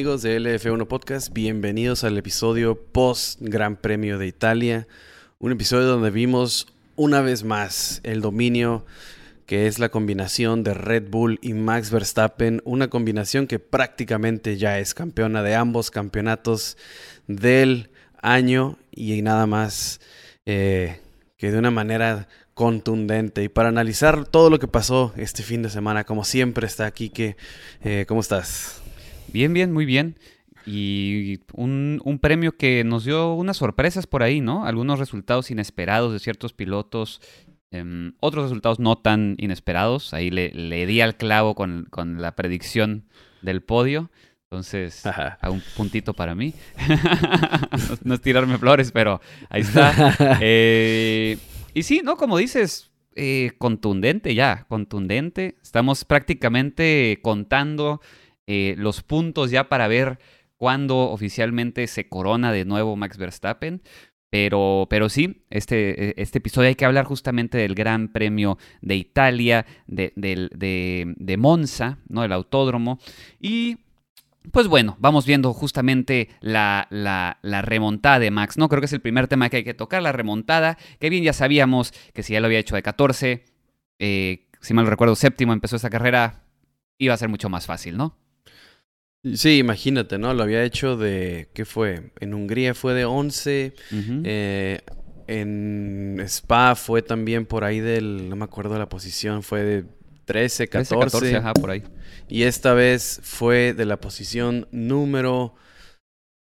Amigos de LF1 Podcast, bienvenidos al episodio post Gran Premio de Italia. Un episodio donde vimos una vez más el dominio que es la combinación de Red Bull y Max Verstappen, una combinación que prácticamente ya es campeona de ambos campeonatos del año y nada más eh, que de una manera contundente. Y para analizar todo lo que pasó este fin de semana, como siempre está aquí, que, eh, ¿cómo estás? Bien, bien, muy bien. Y un, premio que nos dio unas sorpresas por ahí, ¿no? Algunos resultados inesperados de ciertos pilotos, em, otros resultados no tan inesperados. Ahí le, di al clavo con, la predicción del podio. Entonces, a un puntito para mí. no, es tirarme flores, pero ahí está. Eh, y sí, ¿no? Como dices, eh, contundente ya, contundente. Estamos prácticamente contando eh, los puntos ya para ver cuándo oficialmente se corona de nuevo Max Verstappen. Pero, pero sí, este, e, este episodio hay que hablar justamente del Gran Premio de Italia, de, de, Monza, ¿no? El autódromo. Y pues bueno, vamos viendo justamente la, la, la, remontada de Max, ¿no? Creo que es el primer tema que hay que tocar, la remontada, que bien ya sabíamos que si ya lo había hecho de 14, eh, si mal recuerdo, séptimo empezó esta carrera, iba a ser mucho más fácil, ¿no? Sí, imagínate, ¿no? Lo había hecho de, ¿qué fue? En Hungría fue de 11, eh, en Spa fue también por ahí del, no me acuerdo la posición, fue de 13, 14. 13, 14 ajá, por ahí. Y esta vez fue de la posición número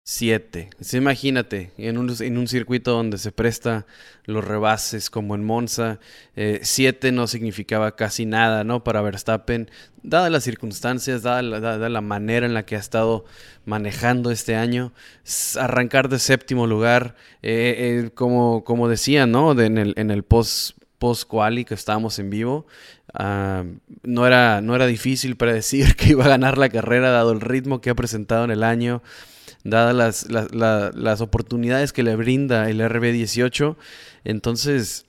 7. imagínate, en un, en un, circuito donde se presta los rebases como en Monza, 7 eh, no significaba casi nada, ¿no? Para Verstappen, dadas las circunstancias, dada la, manera en la que ha estado manejando este año, arrancar de séptimo lugar, eh, eh, como, como decía, ¿no? en el, en el post post quali que estábamos en vivo ah, no, era, no era difícil predecir que iba a ganar la carrera dado el ritmo que ha presentado en el año dadas las, las, oportunidades que le brinda el RB18. Entonces,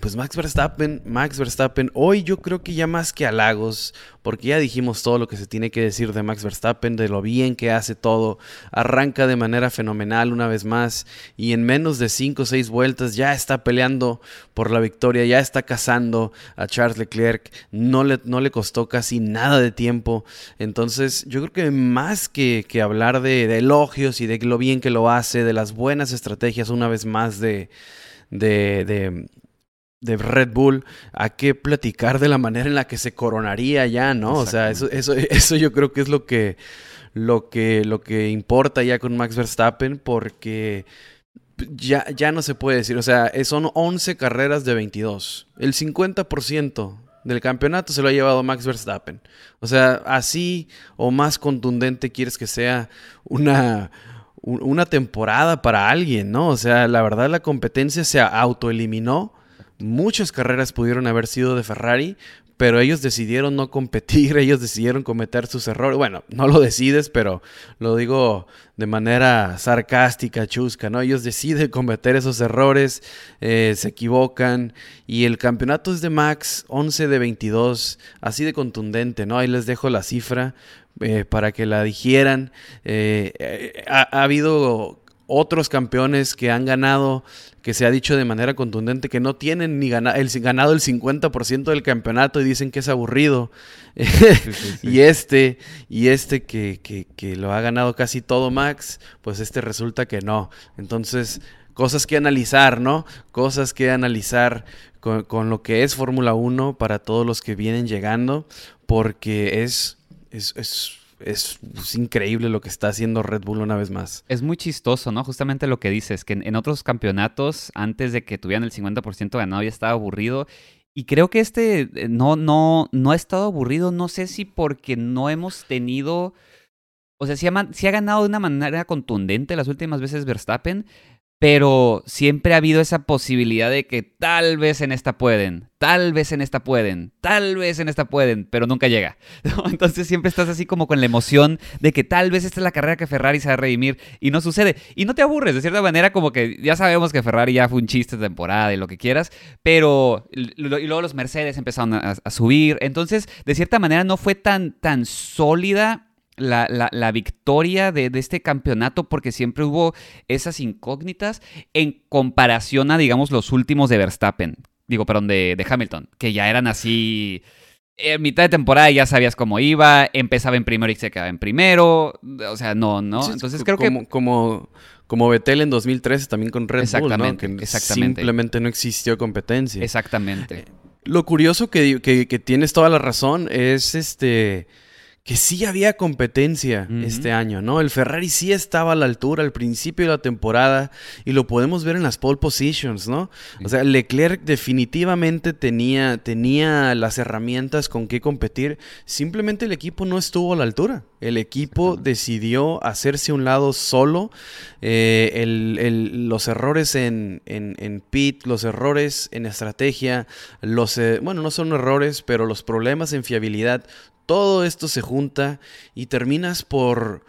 pues Max Verstappen, Max Verstappen, hoy yo creo que ya más que halagos, porque ya dijimos todo lo que se tiene que decir de Max Verstappen, de lo bien que hace todo, arranca de manera fenomenal una vez más y en menos de 5 o 6 vueltas ya está peleando por la victoria, ya está cazando a Charles Leclerc, no le, no le costó casi nada de tiempo, entonces yo creo que más que, que hablar de, elogios y de lo bien que lo hace, de las buenas estrategias una vez más. De, de, de Red Bull, hay que platicar de la manera en la que se coronaría ya, ¿no? O sea, eso, eso, eso yo creo que es lo que, lo que, lo que importa ya con Max Verstappen, porque ya, ya no se puede decir, o sea, son 11 carreras de 22. El 50% del campeonato se lo ha llevado Max Verstappen. O sea, así o más contundente quieres que sea una, una temporada para alguien, ¿no? O sea, la verdad la competencia se autoeliminó Muchas carreras pudieron haber sido de Ferrari, pero ellos decidieron no competir, ellos decidieron cometer sus errores. Bueno, no lo decides, pero lo digo de manera sarcástica, chusca, ¿no? Ellos deciden cometer esos errores, eh, se equivocan y el campeonato es de Max, 11 de 22, así de contundente, ¿no? Ahí les dejo la cifra eh, para que la digieran. Eh, ha habido otros campeones que han ganado, que se ha dicho de manera contundente que no tienen ni ganado el, ganado el 50% del campeonato y dicen que es aburrido. y este, y este que, que, lo ha ganado casi todo Max, pues este resulta que no. Entonces, cosas que analizar, ¿no? Cosas que analizar con, con lo que es Fórmula 1 para todos los que vienen llegando, porque es, es, es es, increíble lo que está haciendo Red Bull una vez más. Es muy chistoso, ¿no? Justamente lo que dices, que en, otros campeonatos, antes de que tuvieran el 50% ganado, ya estaba aburrido. Y creo que este eh, no, no, no ha estado aburrido, no sé si porque no hemos tenido... O sea, si si ha ganado de una manera contundente las últimas veces Verstappen, pero siempre ha habido esa posibilidad de que tal vez en esta pueden, tal vez en esta pueden, tal vez en esta pueden, pero nunca llega. Entonces siempre estás así como con la emoción de que tal vez esta es la carrera que Ferrari se va a redimir y no sucede. Y no te aburres, de cierta manera como que ya sabemos que Ferrari ya fue un chiste de temporada y lo que quieras, pero y luego los Mercedes empezaron a, subir. Entonces, de cierta manera no fue tan, tan sólida la, la, victoria de, de, este campeonato porque siempre hubo esas incógnitas en comparación a, digamos, los últimos de Verstappen. Digo, perdón, de, de Hamilton, que ya eran así en mitad de temporada ya sabías cómo iba, empezaba en primero y se quedaba en primero, o sea, no, ¿no? Entonces creo que... Como, como Betel en 2013 también con Red Bull, ¿no? Que exactamente. simplemente no existió competencia. Exactamente. Eh, lo curioso que, que, que, tienes toda la razón es este que sí había competencia este año, ¿no? El Ferrari sí estaba a la altura al principio de la temporada y lo podemos ver en las pole positions, ¿no? O sea, Leclerc definitivamente tenía, tenía las herramientas con qué competir, simplemente el equipo no estuvo a la altura. El equipo decidió hacerse un lado solo. Eh, los errores en, en, pit, los errores en estrategia, los, eh, bueno, no son errores, pero los problemas en fiabilidad todo esto se junta y terminas por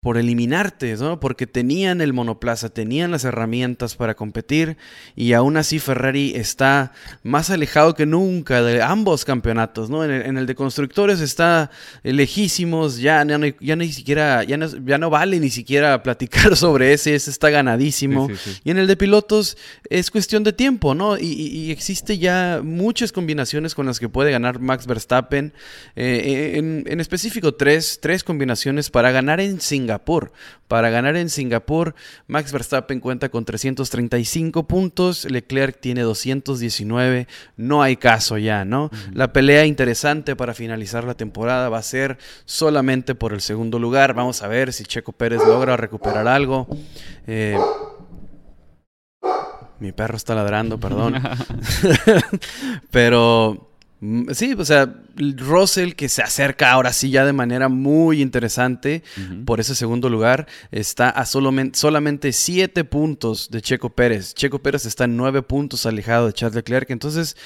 por eliminarte, ¿no? Porque tenían el monoplaza, tenían las herramientas para competir y aún así Ferrari está más alejado que nunca de ambos campeonatos, ¿no? En el, de constructores está lejísimos, ya, ya, no, ya ni siquiera, ya no, ya no, vale ni siquiera platicar sobre ese, ese está ganadísimo. Y en el de pilotos es cuestión de tiempo, ¿no? Y, y, existe ya muchas combinaciones con las que puede ganar Max Verstappen, eh, en, en, específico tres, tres combinaciones para ganar en Singapur para ganar en Singapur, Max Verstappen cuenta con 335 puntos, Leclerc tiene 219, no hay caso ya, ¿no? La pelea interesante para finalizar la temporada va a ser solamente por el segundo lugar. Vamos a ver si Checo Pérez logra recuperar algo. Eh, mi perro está ladrando, perdón. Pero sí, o sea, Russell que se acerca ahora sí ya de manera muy interesante por ese segundo lugar, está a solamente, solamente siete puntos de Checo Pérez. Checo Pérez está en nueve puntos alejado de Charles Leclerc. Entonces,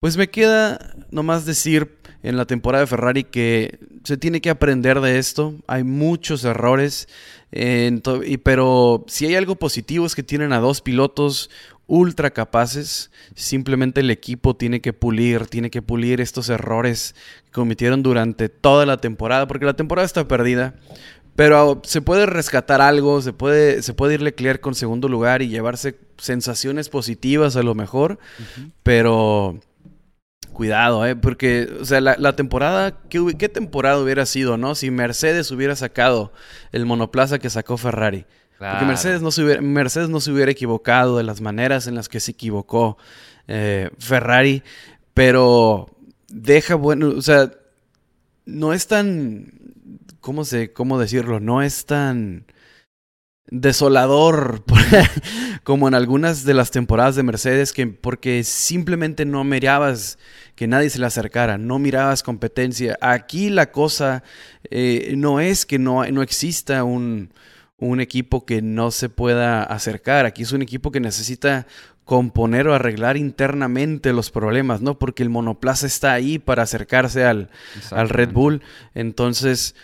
pues me queda nomás decir en la temporada de Ferrari que se tiene que aprender de esto. Hay muchos errores, pero si hay algo positivo es que tienen a dos pilotos ultra capaces. Simplemente el equipo tiene que pulir, tiene que pulir estos errores que cometieron durante toda la temporada, porque la temporada está perdida. Pero se puede rescatar algo, se puede, se puede ir Leclerc con segundo lugar y llevarse sensaciones positivas a lo mejor. Pero cuidado, ¿eh? Porque, o sea, la, temporada, ¿qué, ¿qué, temporada hubiera sido, no? Si Mercedes hubiera sacado el monoplaza que sacó Ferrari. Porque Mercedes no, se hubiera, Mercedes no se hubiera equivocado de las maneras en las que se equivocó eh, Ferrari, pero deja bueno, o sea, no es tan, ¿cómo, se, cómo decirlo? No es tan desolador como en algunas de las temporadas de Mercedes, que porque simplemente no mirabas que nadie se le acercara, no mirabas competencia. Aquí la cosa eh, no es que no, no exista un, un equipo que no se pueda acercar. Aquí es un equipo que necesita componer o arreglar internamente los problemas, ¿no? Porque el monoplaza está ahí para acercarse al, al Red Bull. Entonces,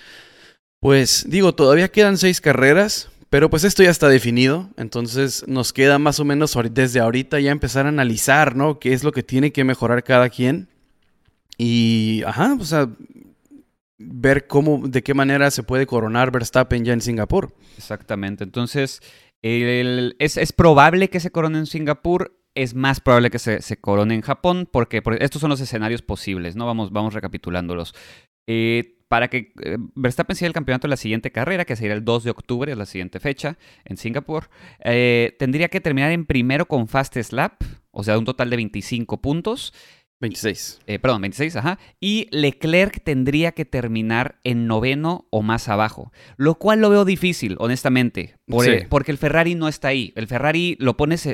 pues digo, todavía quedan seis carreras, pero pues esto ya está definido. Entonces nos queda más o menos desde ahorita ya empezar a analizar, ¿no? ¿Qué es lo que tiene que mejorar cada quien? Y, ajá, o sea, ver cómo, de qué manera se puede coronar Verstappen ya en Singapur. Exactamente. Entonces, es, probable que se corone en Singapur. Es más probable que se, corone en Japón, porque, estos son los escenarios posibles, ¿no? Vamos, vamos recapitulándolos. Eh, para que eh, Verstappen siga el campeonato en la siguiente carrera, que sería el 2 de octubre, es la siguiente fecha, en Singapur, eh, tendría que terminar en primero con Fast Slap, o sea, un total de 25 puntos. 26. Eh, perdón, 26, ajá. Y Leclerc tendría que terminar en noveno o más abajo. Lo cual lo veo difícil, honestamente. porque el Ferrari no está ahí. El Ferrari lo pones.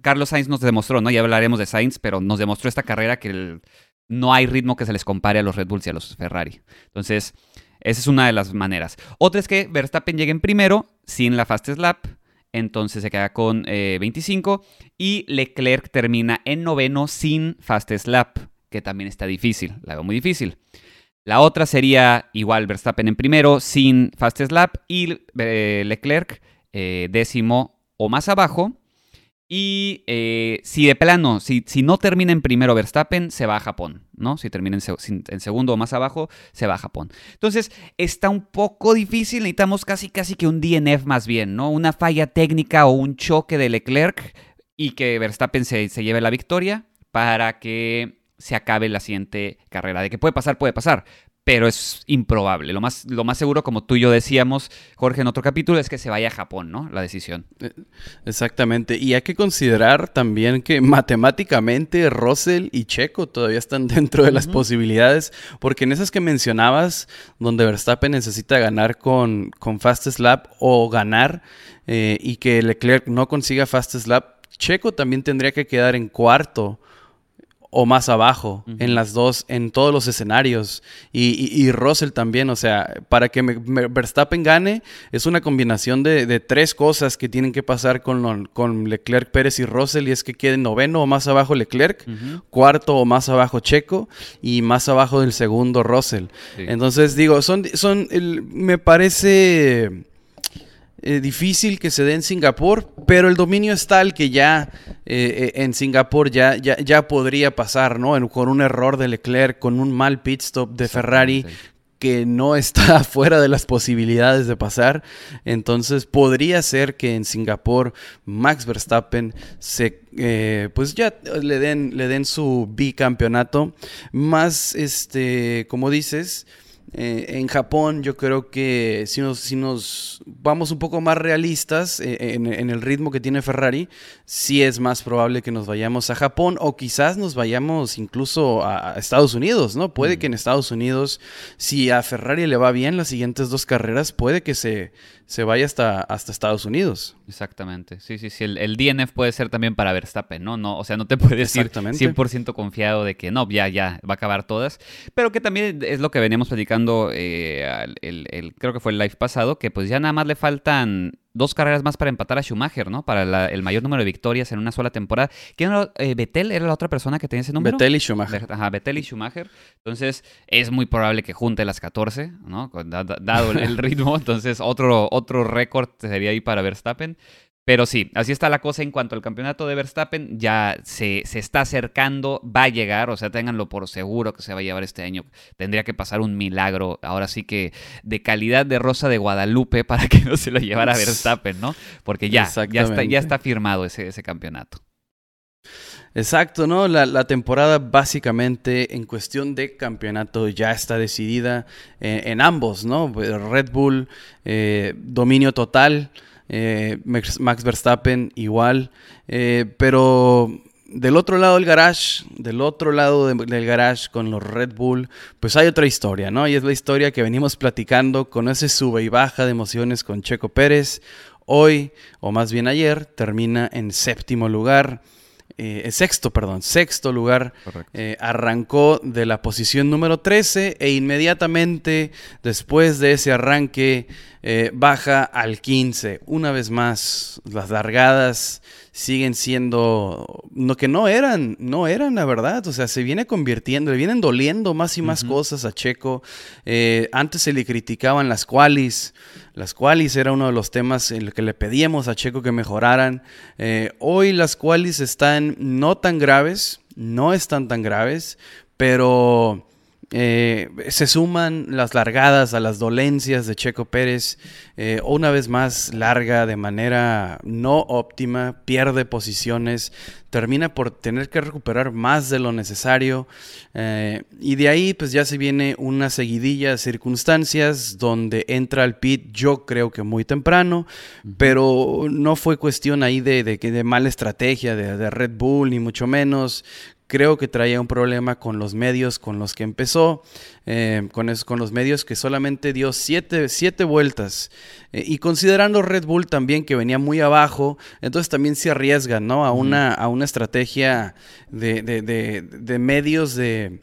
Carlos Sainz nos demostró, ¿no? Ya hablaremos de Sainz, pero nos demostró esta carrera que no hay ritmo que se les compare a los Red Bulls y a los Ferrari. Entonces, esa es una de las maneras. Otra es que Verstappen llegue en primero, sin la Fast Slap entonces se queda con 25 eh, y Leclerc termina en noveno sin Fast Slap, que también está difícil, la veo muy difícil. La otra sería igual Verstappen en primero sin Fast Slap y eh, Leclerc eh, décimo o más abajo. Y eh, si de plano, si, si, no termina en primero Verstappen, se va a Japón, ¿no? Si termina en, en, segundo o más abajo, se va a Japón. Entonces, está un poco difícil, necesitamos casi casi que un DNF más bien, ¿no? Una falla técnica o un choque de Leclerc y que Verstappen se, se lleve la victoria para que se acabe la siguiente carrera. De que puede pasar, puede pasar, pero es improbable. Lo más, lo más seguro, como tú y yo decíamos, Jorge, en otro capítulo, es que se vaya a Japón, ¿no? La decisión. Eh, exactamente. Y hay que considerar también que matemáticamente Russell y Checo todavía están dentro de las posibilidades, porque en esas que mencionabas, donde Verstappen necesita ganar con, con Fast Slap o ganar eh, y que Leclerc no consiga Fast Slap, Checo también tendría que quedar en cuarto o más abajo, en las dos, en todos los escenarios. Y, y, Russell también, o sea, para que Verstappen gane, es una combinación de, tres cosas que tienen que pasar con, con Leclerc, Pérez y Russell, y es que quede noveno o más abajo Leclerc, cuarto o más abajo Checo, y más abajo del segundo Russell. Entonces, digo, son, son me parece eh, difícil que se dé en Singapur, pero el dominio es tal que ya eh, eh, en Singapur ya, ya, ya, podría pasar, ¿no? con un error de Leclerc, con un mal pit stop de Ferrari que no está fuera de las posibilidades de pasar. Entonces podría ser que en Singapur Max Verstappen se pues ya le den, le den su bicampeonato. Más este, como dices, eh, en Japón yo creo que si nos, si nos vamos un poco más realistas eh, en, el ritmo que tiene Ferrari, sí es más probable que nos vayamos a Japón o quizás nos vayamos incluso a, Estados Unidos, ¿no? Puede que en Estados Unidos, si a Ferrari le va bien las siguientes dos carreras, puede que se, se vaya hasta, hasta Estados Unidos. Exactamente. Sí, sí, sí. El, DNF puede ser también para Verstappen, ¿no? no o sea, no te puedes ir 100% confiado de que no, ya, ya, va a acabar todas. Pero que también es lo que veníamos platicando, eh, el, creo que fue el live pasado, que pues ya nada más le faltan dos carreras más para empatar a Schumacher, ¿no? Para el mayor número de victorias en una sola temporada. ¿Quién era? Eh, ¿Vettel era la otra persona que tenía ese número? Vettel y Schumacher. Ajá, Vettel y Schumacher. Entonces, es muy probable que junte las 14, ¿no? Dado el ritmo. Entonces, otro, otro récord sería ahí para Verstappen. Pero sí, así está la cosa en cuanto al campeonato de Verstappen. Ya se, se, está acercando, va a llegar, o sea, ténganlo por seguro que se va a llevar este año. Tendría que pasar un milagro, ahora sí que de calidad de Rosa de Guadalupe para que no se lo llevara Verstappen, ¿no? Porque ya, ya, está, ya está firmado ese, ese campeonato. Exacto, ¿no? La, temporada básicamente en cuestión de campeonato ya está decidida eh, en ambos, ¿no? Red Bull, eh, dominio total. Eh, Max Verstappen igual, eh, pero del otro lado del garage, del otro lado del garage con los Red Bull, pues hay otra historia, ¿no? Y es la historia que venimos platicando con ese sube y baja de emociones con Checo Pérez. Hoy, o más bien ayer, termina en séptimo lugar. Eh, sexto, perdón, sexto lugar, eh, arrancó de la posición número 13 e inmediatamente después de ese arranque eh, baja al 15. Una vez más, las largadas siguen siendo lo que no eran, no eran la verdad, o sea, se viene convirtiendo, le vienen doliendo más y más cosas a Checo. antes se le criticaban las qualis, las qualis era uno de los temas en los que le pedíamos a Checo que mejoraran. Eh, hoy las qualis están no tan graves, no están tan graves, pero eh, se suman las largadas a las dolencias de Checo Pérez. Eh, una vez más larga de manera no óptima, pierde posiciones, termina por tener que recuperar más de lo necesario. Eh, y de ahí pues ya se viene una seguidilla de circunstancias donde entra al pit yo creo que muy temprano, pero no fue cuestión ahí de, de, mala estrategia de, de Red Bull, ni mucho menos creo que traía un problema con los medios con los que empezó, eh, con, con, los medios que solamente dio siete, vueltas. Eh, y considerando Red Bull también que venía muy abajo, entonces también se arriesga ¿no? a, una, a una estrategia de, de, de medios de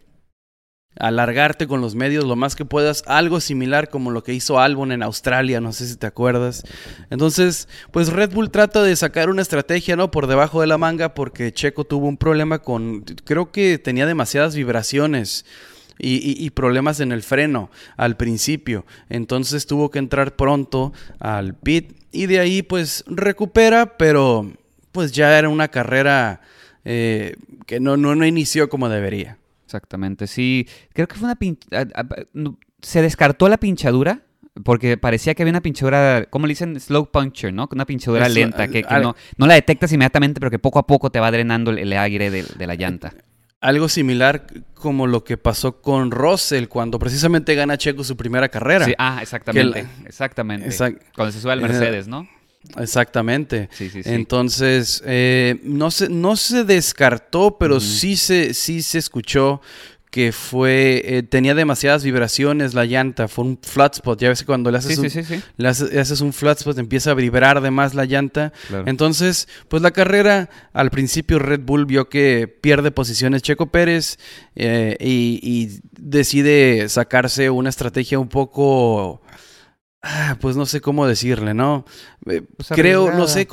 alargarte con los medios lo más que puedas, algo similar como lo que hizo Albon en Australia, no sé si te acuerdas. Entonces, pues Red Bull trata de sacar una estrategia, ¿no? Por debajo de la manga porque Checo tuvo un problema con, creo que tenía demasiadas vibraciones. Y, problemas en el freno al principio. Entonces tuvo que entrar pronto al pit y de ahí pues recupera, pero pues ya era una carrera eh, que no, no, no inició como debería. Exactamente, sí. Creo que fue una pinchadura. Se descartó la pinchadura porque parecía que había una pinchadura, ¿cómo le dicen? Slow puncture, ¿no? Una pinchadura Eso, lenta, al- que, que al- no, no la detectas inmediatamente, pero que poco a poco te va drenando el, el aire de, de la llanta. Algo similar como lo que pasó con Russell cuando precisamente gana Checo su primera carrera. Sí, ah, exactamente. Exactamente. Exact- Cuando se sube al Eh, Mercedes, ¿no? Exactamente. Sí, sí, sí. Entonces, eh, no, se, no se descartó, pero sí, se, sí se escuchó que fue, eh, tenía demasiadas vibraciones la llanta, fue un flat spot, ya ves que cuando le haces, sí, un, sí, sí, sí. le haces, le haces un flat spot empieza a vibrar de más la llanta. Claro. Entonces, pues la carrera, al principio Red Bull vio que pierde posiciones Checo Pérez eh, y, y decide sacarse una estrategia un poco, ah, pues no sé cómo decirle, ¿no? Eh, Pues creo, no sé,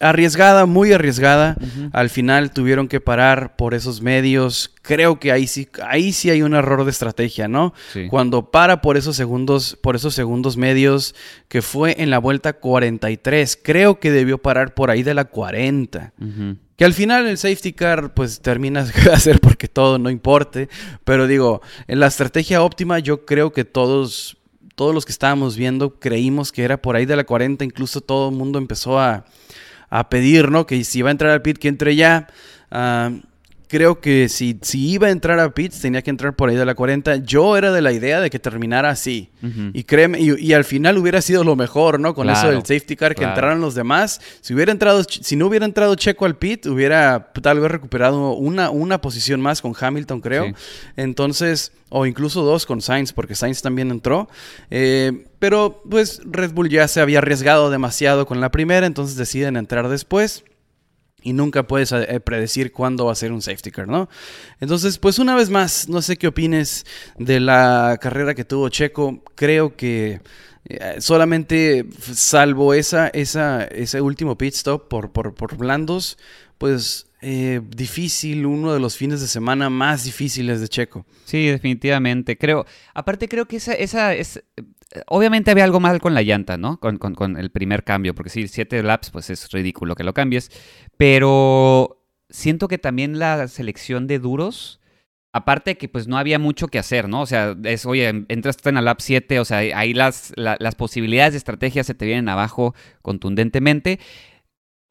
arriesgada, muy arriesgada. Al final tuvieron que parar por esos medios. Creo que ahí sí, ahí sí hay un error de estrategia, ¿no? Sí. Cuando para por esos segundos, por esos segundos medios, que fue en la vuelta 43. Creo que debió parar por ahí de la 40. Ujú. Que al final el safety car pues termina de hacer porque todo no importe. Pero digo, en la estrategia óptima yo creo que todos, todos los que estábamos viendo creímos que era por ahí de la 40. Incluso todo el mundo empezó a, a pedir, ¿no? Que si iba a entrar al pit, que entre ya. Ah, creo que si, si iba a entrar a pits tenía que entrar por ahí de la 40. Yo era de la idea de que terminara así. Y créeme, y, y al final hubiera sido lo mejor, ¿no? Con eso del safety car, que claro. entraran los demás. Si hubiera entrado, si no hubiera entrado Checo al pit, hubiera tal vez recuperado una, una posición más con Hamilton, creo. Sí. Entonces, o incluso dos con Sainz, porque Sainz también entró. Eh, pero pues Red Bull ya se había arriesgado demasiado con la primera, entonces deciden entrar después. Y nunca puedes eh, predecir cuándo va a ser un safety car, ¿no? Entonces, pues una vez más, no sé qué opines de la carrera que tuvo Checo. Creo que eh, solamente salvo esa, esa, ese último pit stop por, por, por blandos, pues eh, difícil, uno de los fines de semana más difíciles de Checo. Sí, definitivamente. Creo, aparte creo que esa, esa es, obviamente había algo mal con la llanta, ¿no? Con, con- el primer cambio, porque sí, siete laps, pues es ridículo que lo cambies, pero siento que también la selección de duros, aparte de que pues no había mucho que hacer, ¿no? O sea, es, oye, entraste en la lap 7, o sea, ahí las, la- las posibilidades de estrategia se te vienen abajo contundentemente,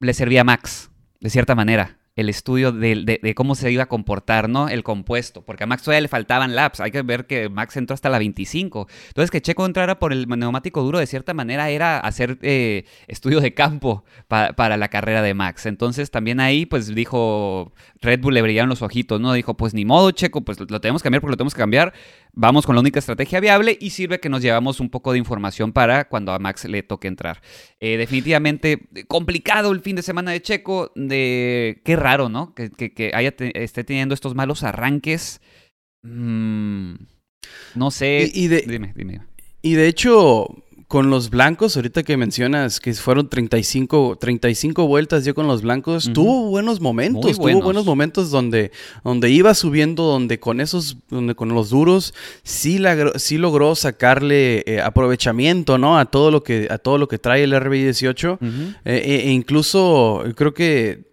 le servía a Max, de cierta manera. El estudio de, de- de cómo se iba a comportar, ¿no? El compuesto. Porque a Max todavía le faltaban laps. Hay que ver que Max entró hasta la 25. Entonces, que Checo entrara por el neumático duro, de cierta manera, era hacer eh, estudio de campo pa- para la carrera de Max. Entonces, también ahí, pues dijo Red Bull, le brillaron los ojitos, ¿no? Dijo, pues ni modo, Checo, pues lo tenemos que cambiar porque lo tenemos que cambiar. Vamos con la única estrategia viable y sirve que nos llevamos un poco de información para cuando a Max le toque entrar. Eh, definitivamente eh, complicado el fin de semana de Checo. De... Qué raro, ¿no? Que, que- que haya te- esté teniendo estos malos arranques. Mm, no sé. Y- y de- Dime, dime. Y de hecho, con los blancos, ahorita que mencionas que fueron 35, 35 vueltas yo con los blancos, tuvo buenos momentos, tuvo buenos. momentos donde, donde iba subiendo, donde con esos, donde con los duros, sí, sí logró sacarle eh, aprovechamiento, ¿no? A todo lo que, a todo lo que trae el RB18. Ujú. Eh, e- e incluso creo que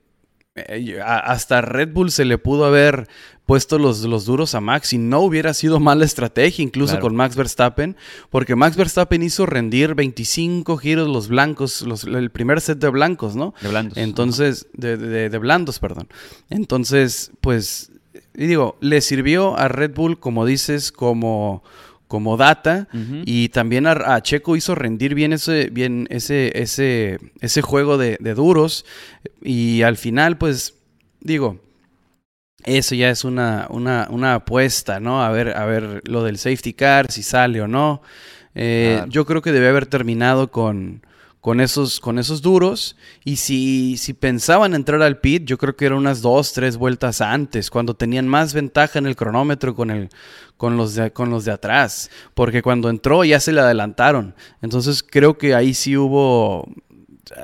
hasta Red Bull se le pudo haber puesto los, los duros a Max y no hubiera sido mala estrategia, incluso Claro. con Max Verstappen, porque Max Verstappen hizo rendir 25 giros los blancos, los- el primer set de blancos, ¿no? De blandos. Entonces, de, de- de blandos, perdón. Entonces, pues, y digo, le sirvió a Red Bull, como dices, como, como data. Y también a, a Checo hizo rendir bien ese, bien ese, ese, ese juego de, de duros. Y al final, pues, digo, eso ya es una, una, una apuesta, ¿no? A ver, a ver lo del safety car, si sale o no. Eh, Claro. Yo creo que debe haber terminado con, con, esos, con esos duros. Y si, si pensaban entrar al pit, yo creo que eran unas dos, tres vueltas antes, cuando tenían más ventaja en el cronómetro con, el, con, los, de, con los de atrás. Porque cuando entró ya se le adelantaron. Entonces creo que ahí sí hubo...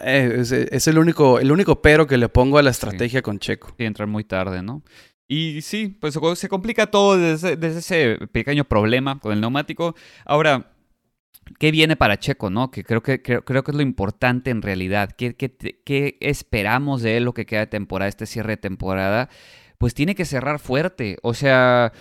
eh, es, es el, único, el único pero que le pongo a la estrategia con Checo. Sí, entrar muy tarde, ¿no? Y sí, pues se complica todo desde, desde ese pequeño problema con el neumático. Ahora, ¿qué viene para Checo, no? Que creo que, creo, que es lo importante en realidad. ¿Qué, qué, esperamos de él lo que queda de temporada, este cierre de temporada? Pues tiene que cerrar fuerte. O sea,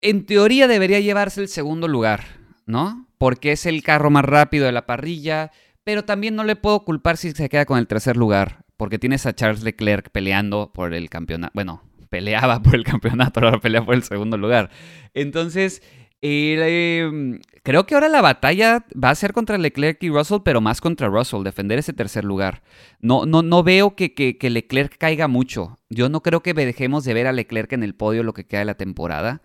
en teoría debería llevarse el segundo lugar, ¿no? Porque es el carro más rápido de la parrilla, pero también no le puedo culpar si se queda con el tercer lugar, porque tienes a Charles Leclerc peleando por el campeonato. Bueno, peleaba por el campeonato, ahora pelea por el segundo lugar. Entonces, Em, creo que ahora la batalla va a ser contra Leclerc y Russell, pero más contra Russell, defender ese tercer lugar. No, no, no veo que, que, Leclerc caiga mucho. Yo no creo que dejemos de ver a Leclerc en el podio lo que queda de la temporada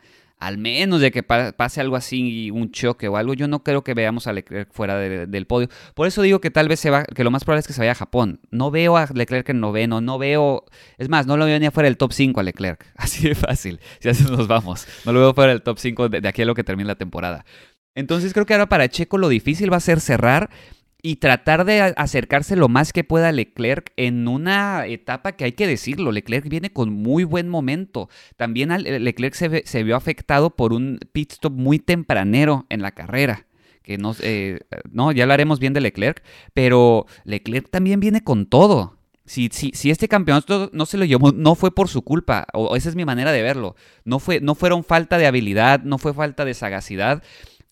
al menos de que pase algo así, un choque o algo, yo no creo que veamos a Leclerc fuera del podio. Por eso digo que tal vez se va, que lo más probable es que se vaya a Japón. No veo a Leclerc en noveno, no veo, es más, no lo veo ni afuera del top 5 a Leclerc. Así de fácil, si así nos vamos. No lo veo fuera del top 5 de, de aquí a lo que termine la temporada. Entonces creo que ahora para Checo lo difícil va a ser cerrar y tratar de acercarse lo más que pueda a Leclerc en una etapa que hay que decirlo, Leclerc viene con muy buen momento. También Leclerc se, vio afectado por un pit stop muy tempranero en la carrera. Que no, eh, no, ya lo haremos bien de Leclerc, pero Leclerc también viene con todo. Si, si, si, este campeonato no se lo llevó, no fue por su culpa, o esa es mi manera de verlo. No, fue, no fueron falta de habilidad, no fue falta de sagacidad,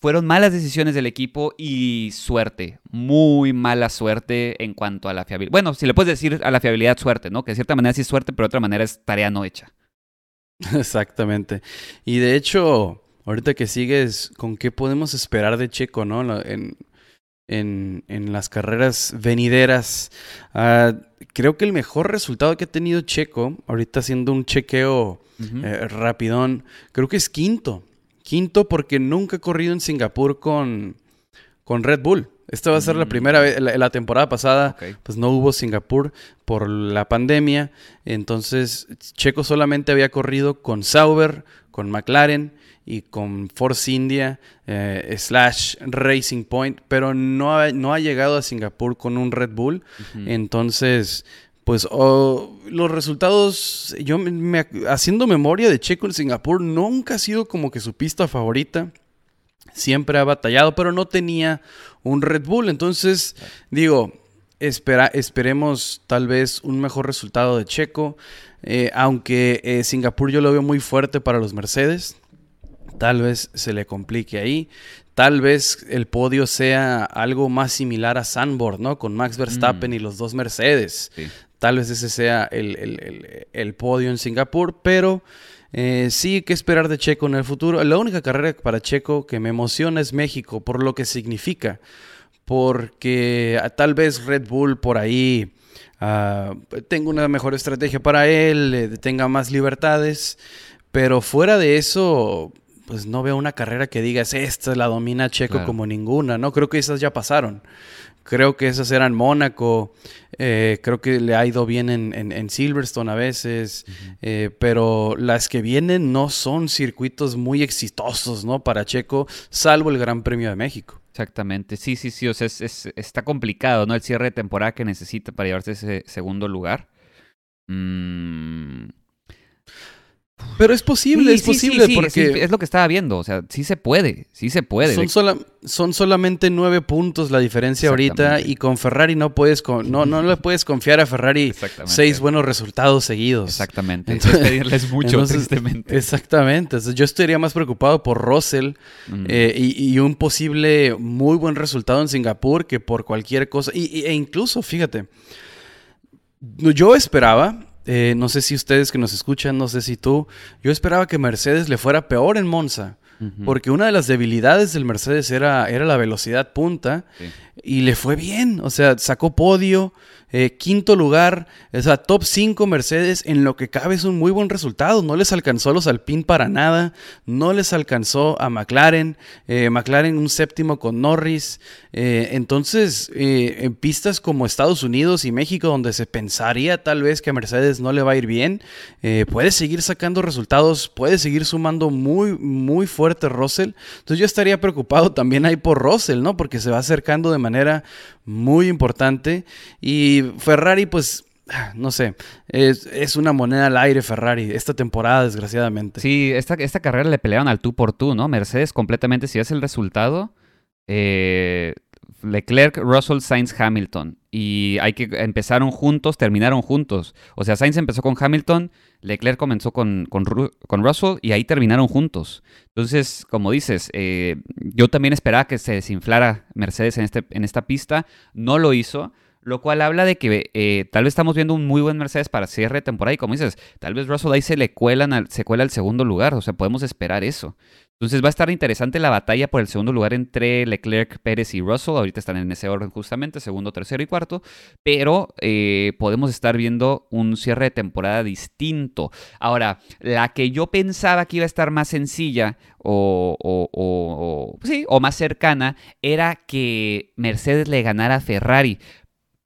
fueron malas decisiones del equipo y suerte, muy mala suerte en cuanto a la fiabilidad. Bueno, si le puedes decir a la fiabilidad suerte, ¿no? Que de cierta manera sí es suerte, pero de otra manera es tarea no hecha. Exactamente. Y de hecho, ahorita que sigues, ¿con qué podemos esperar de Checo, ¿no? En, en, en las carreras venideras. Ah, creo que el mejor resultado que ha tenido Checo, ahorita haciendo un chequeo eh, rapidón, creo que es quinto Quinto, porque nunca he corrido en Singapur con, con Red Bull. Esta va a ser la mm. primera vez, la, temporada pasada, pues no hubo Singapur por la pandemia. Entonces, Checo solamente había corrido con Sauber, con McLaren y con Force India eh, slash Racing Point, pero no ha, no ha llegado a Singapur con un Red Bull. Entonces, pues los resultados, yo me, haciendo memoria de Checo en Singapur, nunca ha sido como que su pista favorita. Siempre ha batallado, pero no tenía un Red Bull. Entonces, digo, espera, esperemos tal vez un mejor resultado de Checo. Eh, aunque eh, Singapur yo lo veo muy fuerte para los Mercedes. Tal vez se le complique ahí. Tal vez el podio sea algo más similar a Sandboard, ¿no? Con Max Verstappen mm. y los dos Mercedes. Tal vez ese sea el, podio en Singapur, pero eh, sí que esperar de Checo en el futuro. La única carrera para Checo que me emociona es México, por lo que significa. Porque ah, tal vez Red Bull por ahí uh, tenga una mejor estrategia para él, eh, tenga más libertades. Pero fuera de eso, pues no veo una carrera que digas, esta la domina Checo como ninguna, ¿no? Creo que esas ya pasaron. Creo que esas eran Mónaco, eh, creo que le ha ido bien en, Silverstone a veces, eh, pero las que vienen no son circuitos muy exitosos, ¿no? Para Checo, salvo el Gran Premio de México. Exactamente, sí, sí, sí, o sea, está complicado, ¿no? El cierre de temporada que necesita para llevarse ese segundo lugar. Mmm pero es posible, es posible porque... es lo que estaba viendo, o sea, sí se puede, sí se puede. Son, son solamente nueve puntos la diferencia ahorita y con Ferrari no puedes, no, no le puedes confiar a Ferrari seis buenos resultados seguidos. Exactamente, entonces, pedirles mucho, tristemente. Exactamente, yo estaría más preocupado por Russell mm. eh, y, un posible muy buen resultado en Singapur que por cualquier cosa, y, e incluso, fíjate, yo esperaba eh, no sé si ustedes que nos escuchan, no sé si tú, yo esperaba que Mercedes le fuera peor en Monza, porque una de las debilidades del Mercedes era, era la velocidad punta y le fue bien, o sea, sacó podio, eh, quinto lugar, o sea, top 5 Mercedes, en lo que cabe es un muy buen resultado. No les alcanzó a los Alpine para nada, no les alcanzó a McLaren, eh, McLaren un séptimo con Norris. Eh, entonces, en pistas como Estados Unidos y México, donde se pensaría tal vez que a Mercedes no le va a ir bien, puede seguir sacando resultados, puede seguir sumando muy, muy fuerte Russell. Entonces yo estaría preocupado también ahí por Russell, ¿no? Porque se va acercando de manera muy importante. Y Ferrari, pues, no sé, es, una moneda al aire Ferrari esta temporada, desgraciadamente. Sí, esta, esta carrera le pelearon al tú por tú, ¿no? Mercedes completamente, si es el resultado, eh, Leclerc, Russell, Sainz, Hamilton. Y hay que empezaron juntos, terminaron juntos. O sea, Sainz empezó con Hamilton, Leclerc comenzó con, con, Russell y ahí terminaron juntos. Entonces, como dices, eh, yo también esperaba que se desinflara Mercedes en, este, en esta pista. No lo hizo. Lo cual habla de que eh, tal vez estamos viendo un muy buen Mercedes para cierre de temporada. Y como dices, tal vez Russell ahí se le cuelan se cuela al segundo lugar. O sea, podemos esperar eso. Entonces va a estar interesante la batalla por el segundo lugar entre Leclerc, Pérez y Russell. Ahorita están en ese orden justamente, segundo, tercero y cuarto. Pero eh, podemos estar viendo un cierre de temporada distinto. Ahora, la que yo pensaba que iba a estar más sencilla o, o, sí, o más cercana era que Mercedes le ganara a Ferrari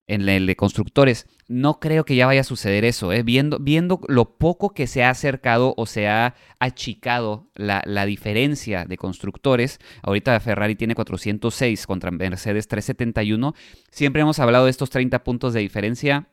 en el de constructores. No creo que ya vaya a suceder eso, ¿eh? viendo, viendo lo poco que se ha acercado o se ha achicado la, la, diferencia de constructores. Ahorita Ferrari tiene 406 contra Mercedes 371. Siempre hemos hablado de estos 30 puntos de diferencia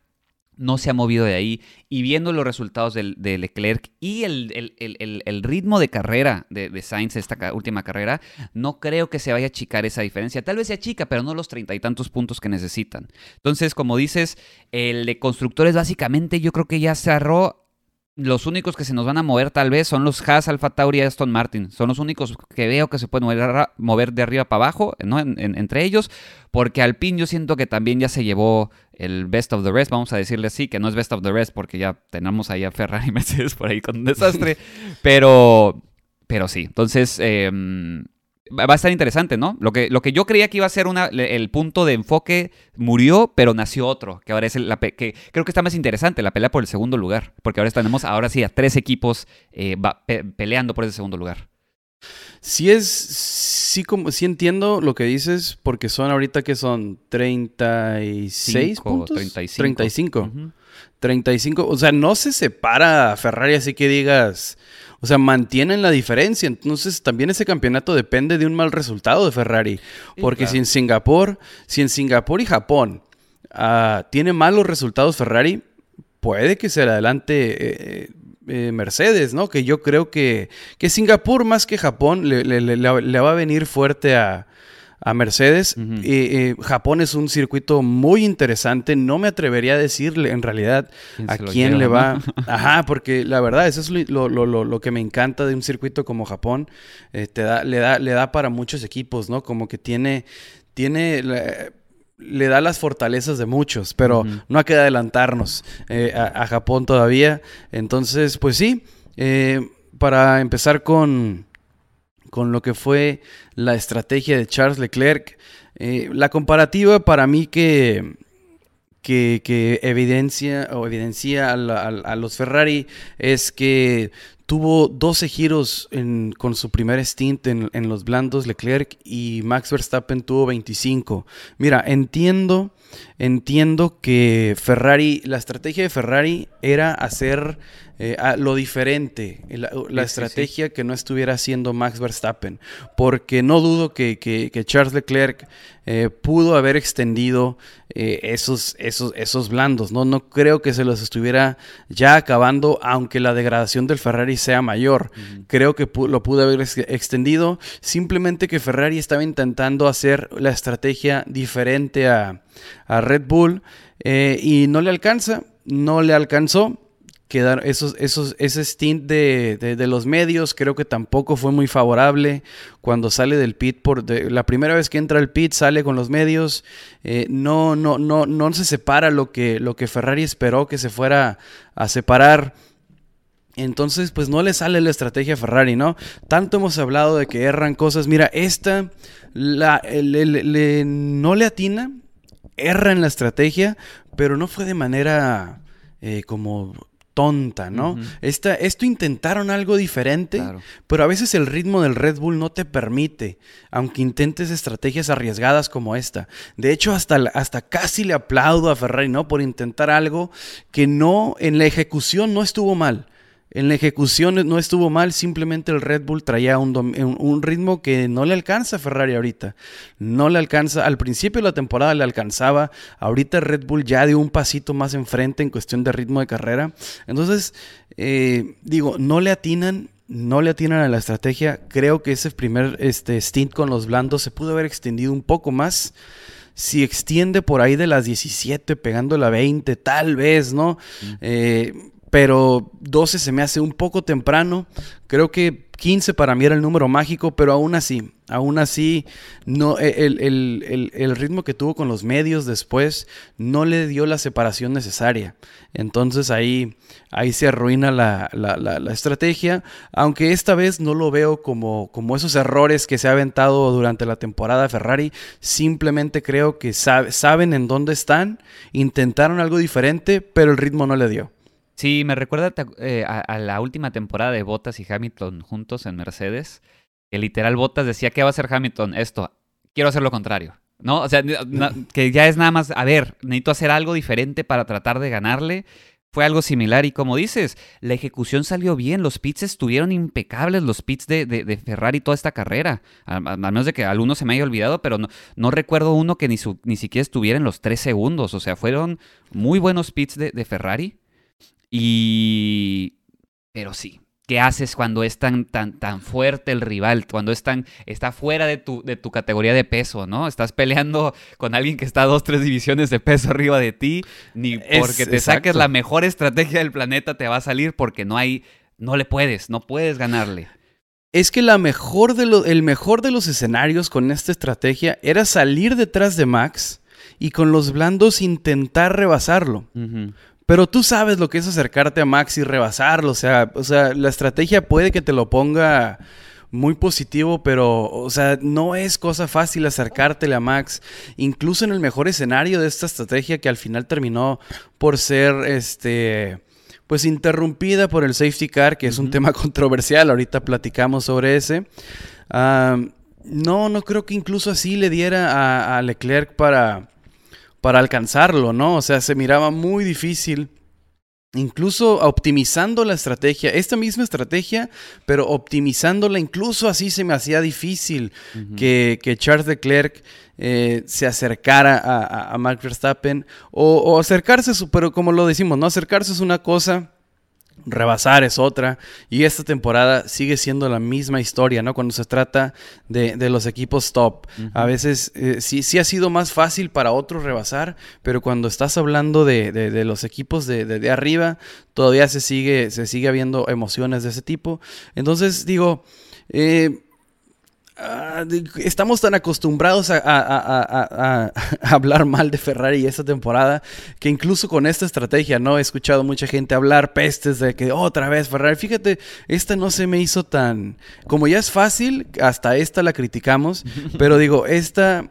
no se ha movido de ahí. Y viendo los resultados de, Leclerc y el, ritmo de carrera de, de, Sainz esta última carrera, no creo que se vaya a achicar esa diferencia. Tal vez se achica, pero no los treinta y tantos puntos que necesitan. Entonces, como dices, el de constructores básicamente yo creo que ya cerró los únicos que se nos van a mover tal vez son los Haas, Alfa Tauri y Aston Martin. Son los únicos que veo que se pueden mover, de arriba para abajo, ¿no? entre ellos, porque Alpine yo siento que también ya se llevó el best of the rest, vamos a decirle así, que no es best of the rest porque ya tenemos ahí a Ferrari y Mercedes por ahí con un desastre, pero, pero sí, entonces... Em, va a estar interesante, ¿no? Lo que, lo que yo creía que iba a ser una, el punto de enfoque murió, pero nació otro, que ahora es el, la que creo que está más interesante, la pelea por el segundo lugar, porque ahora tenemos ahora sí a tres equipos eh, peleando por ese segundo lugar. Sí es, sí, como, sí entiendo lo que dices, porque son ahorita que son 36 puntos. 35. 35. 35. O sea, no se separa Ferrari así que digas, o sea, mantienen la diferencia. Entonces, también ese campeonato depende de un mal resultado de Ferrari. Porque si en Singapur, si en Singapur y Japón uh, tiene malos resultados Ferrari, puede que se le adelante eh, eh, Mercedes, ¿no? Que yo creo que, que Singapur más que Japón le, le va a venir fuerte a, a Mercedes. y Japón es un circuito muy interesante. No me atrevería a decirle en realidad a quién le va. Ajá, porque la verdad, eso es lo, lo, lo, que me encanta de un circuito como Japón. Eh, te da, le, da, le da para muchos equipos, ¿no? Como que tiene. tiene le da las fortalezas de muchos, pero no hay que adelantarnos eh, a, Japón todavía. Entonces, pues sí, eh, para empezar con, con lo que fue la estrategia de Charles Leclerc. Eh, la comparativa para mí que, que, evidencia o evidencia a, los Ferrari es que tuvo 12 giros con su primer stint en, en, los blandos Leclerc y Max Verstappen tuvo 25. Mira, entiendo, entiendo que Ferrari, la estrategia de Ferrari era hacer eh, lo diferente, la, estrategia que no estuviera haciendo Max Verstappen, porque no dudo que, Charles Leclerc eh, pudo haber extendido eh, esos, esos, esos blandos, ¿no? no creo que se los estuviera ya acabando, aunque la degradación del Ferrari sea mayor, creo que lo pudo haber extendido, simplemente que Ferrari estaba intentando hacer la estrategia diferente a, a Red Bull y no le alcanza, no le alcanzó. Quedar esos, esos, ese stint de, los medios creo que tampoco fue muy favorable cuando sale del pit por la primera vez que entra al pit sale con los medios eh, no no no no se separa lo que lo que Ferrari esperó que se fuera a separar. Entonces pues no le sale la estrategia a Ferrari no tanto hemos hablado de que erran cosas. Mira esta la, no le atina erra en la estrategia pero no fue de manera eh, como tonta, ¿no? esto intentaron algo diferente, pero a veces el ritmo del Red Bull no te permite, aunque intentes estrategias arriesgadas como esta. De hecho, hasta, hasta casi le aplaudo a Ferrari, ¿no? Por intentar algo que no, en la ejecución no estuvo mal. En la ejecución no estuvo mal, simplemente el Red Bull traía un, un, ritmo que no le alcanza a Ferrari ahorita. No le alcanza, al principio de la temporada le alcanzaba, ahorita Red Bull ya dio un pasito más enfrente en cuestión de ritmo de carrera. Entonces, eh, digo, no le atinan, no le atinan a la estrategia. Creo que ese primer este, stint con los blandos se pudo haber extendido un poco más. Si extiende por ahí de las 17, pegando la 20, tal vez, ¿no? Eh, pero 12 se me hace un poco temprano. Creo que 15 para mí era el número mágico, pero aún así, aún así, no, e, el, ritmo que tuvo con los medios después no le dio la separación necesaria. Entonces ahí, ahí se arruina la, estrategia, aunque esta vez no lo veo como, como esos errores que se ha aventado durante la temporada Ferrari. Simplemente creo que saben en dónde están, intentaron algo diferente, pero el ritmo no le dio. Sí, me recuerda eh, a, la última temporada de Bottas y Hamilton juntos en Mercedes, que literal Bottas decía, ¿qué va a hacer Hamilton? Esto, quiero hacer lo contrario. ¿No? O sea, que ya es nada más, a ver, necesito hacer algo diferente para tratar de ganarle. Fue algo similar y como dices, la ejecución salió bien, los pits estuvieron impecables, los pits de, de, Ferrari toda esta carrera, a, menos de que alguno se me haya olvidado, pero no, no recuerdo uno que ni, ni siquiera estuviera en los tres segundos, o sea, fueron muy buenos pits de, de Ferrari y... Pero sí, ¿qué haces cuando es tan, tan, tan fuerte el rival? Cuando es tan, está fuera de tu, de tu categoría de peso, ¿no? Estás peleando con alguien que está dos, tres divisiones de peso arriba de ti. Ni porque te saques la mejor estrategia del planeta te va a salir porque no hay, no le puedes, no puedes ganarle. Es que la mejor de el mejor de los escenarios con esta estrategia era salir detrás de Max y con los blandos intentar rebasarlo. Pero tú sabes lo que es acercarte a Max y rebasarlo. O sea, o sea, la estrategia puede que te lo ponga muy positivo, pero, o sea, no es cosa fácil acercártele a Max. Incluso en el mejor escenario de esta estrategia que al final terminó por ser, este, pues interrumpida por el safety car, que es un tema controversial. Ahorita platicamos sobre ese. no, no creo que incluso así le diera a Leclerc para para alcanzarlo, ¿no? O sea, se miraba muy difícil. Incluso optimizando la estrategia, esta misma estrategia, pero optimizándola, incluso así se me hacía difícil que, Charles Leclerc eh, se acercara a, a, Max Verstappen o, o acercarse, pero como lo decimos, no acercarse es una cosa, Rebasar es otra. Y esta temporada sigue siendo la misma historia, ¿no? Cuando se trata de, los equipos top. A veces eh, sí, sí ha sido más fácil para otros rebasar, pero cuando estás hablando de, los equipos de, arriba, todavía se sigue, se sigue habiendo emociones de ese tipo. Entonces, digo, eh, Ah, estamos tan acostumbrados a, hablar mal de Ferrari esta temporada que incluso con esta estrategia no he escuchado mucha gente hablar pestes de que otra vez Ferrari. Fíjate, esta no se me hizo tan... Como ya es fácil, hasta esta la criticamos, pero digo, esta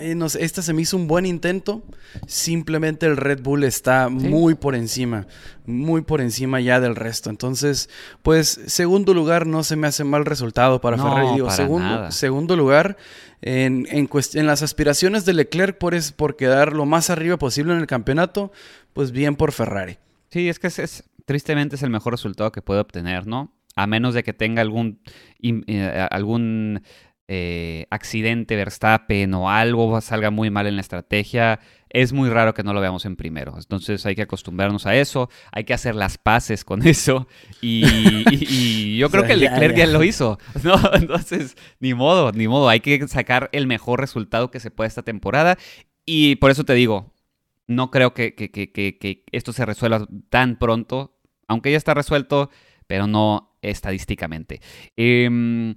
eh, esta se me hizo un buen intento. Simplemente el Red Bull está muy por encima, muy por encima ya del resto. Entonces, pues, segundo lugar no se me hace mal resultado para Ferrari. Digo, segundo, segundo lugar, en, en, las aspiraciones de Leclerc por, es, por quedar lo más arriba posible en el campeonato, pues bien por Ferrari. Sí, es que es, tristemente es el mejor resultado que puede obtener, ¿no? A menos de que tenga algún, eh, algún eh, accidente Verstappen o algo salga muy mal en la estrategia, es muy raro que no lo veamos en primero. Entonces hay que acostumbrarnos a eso, hay que hacer las paces con eso. Y, yo creo que Leclerc ya lo hizo. ¿no? Entonces, ni modo, ni modo. Hay que sacar el mejor resultado que se pueda esta temporada. Y por eso te digo, no creo que, que esto se resuelva tan pronto, aunque ya está resuelto, pero no estadísticamente. Eh,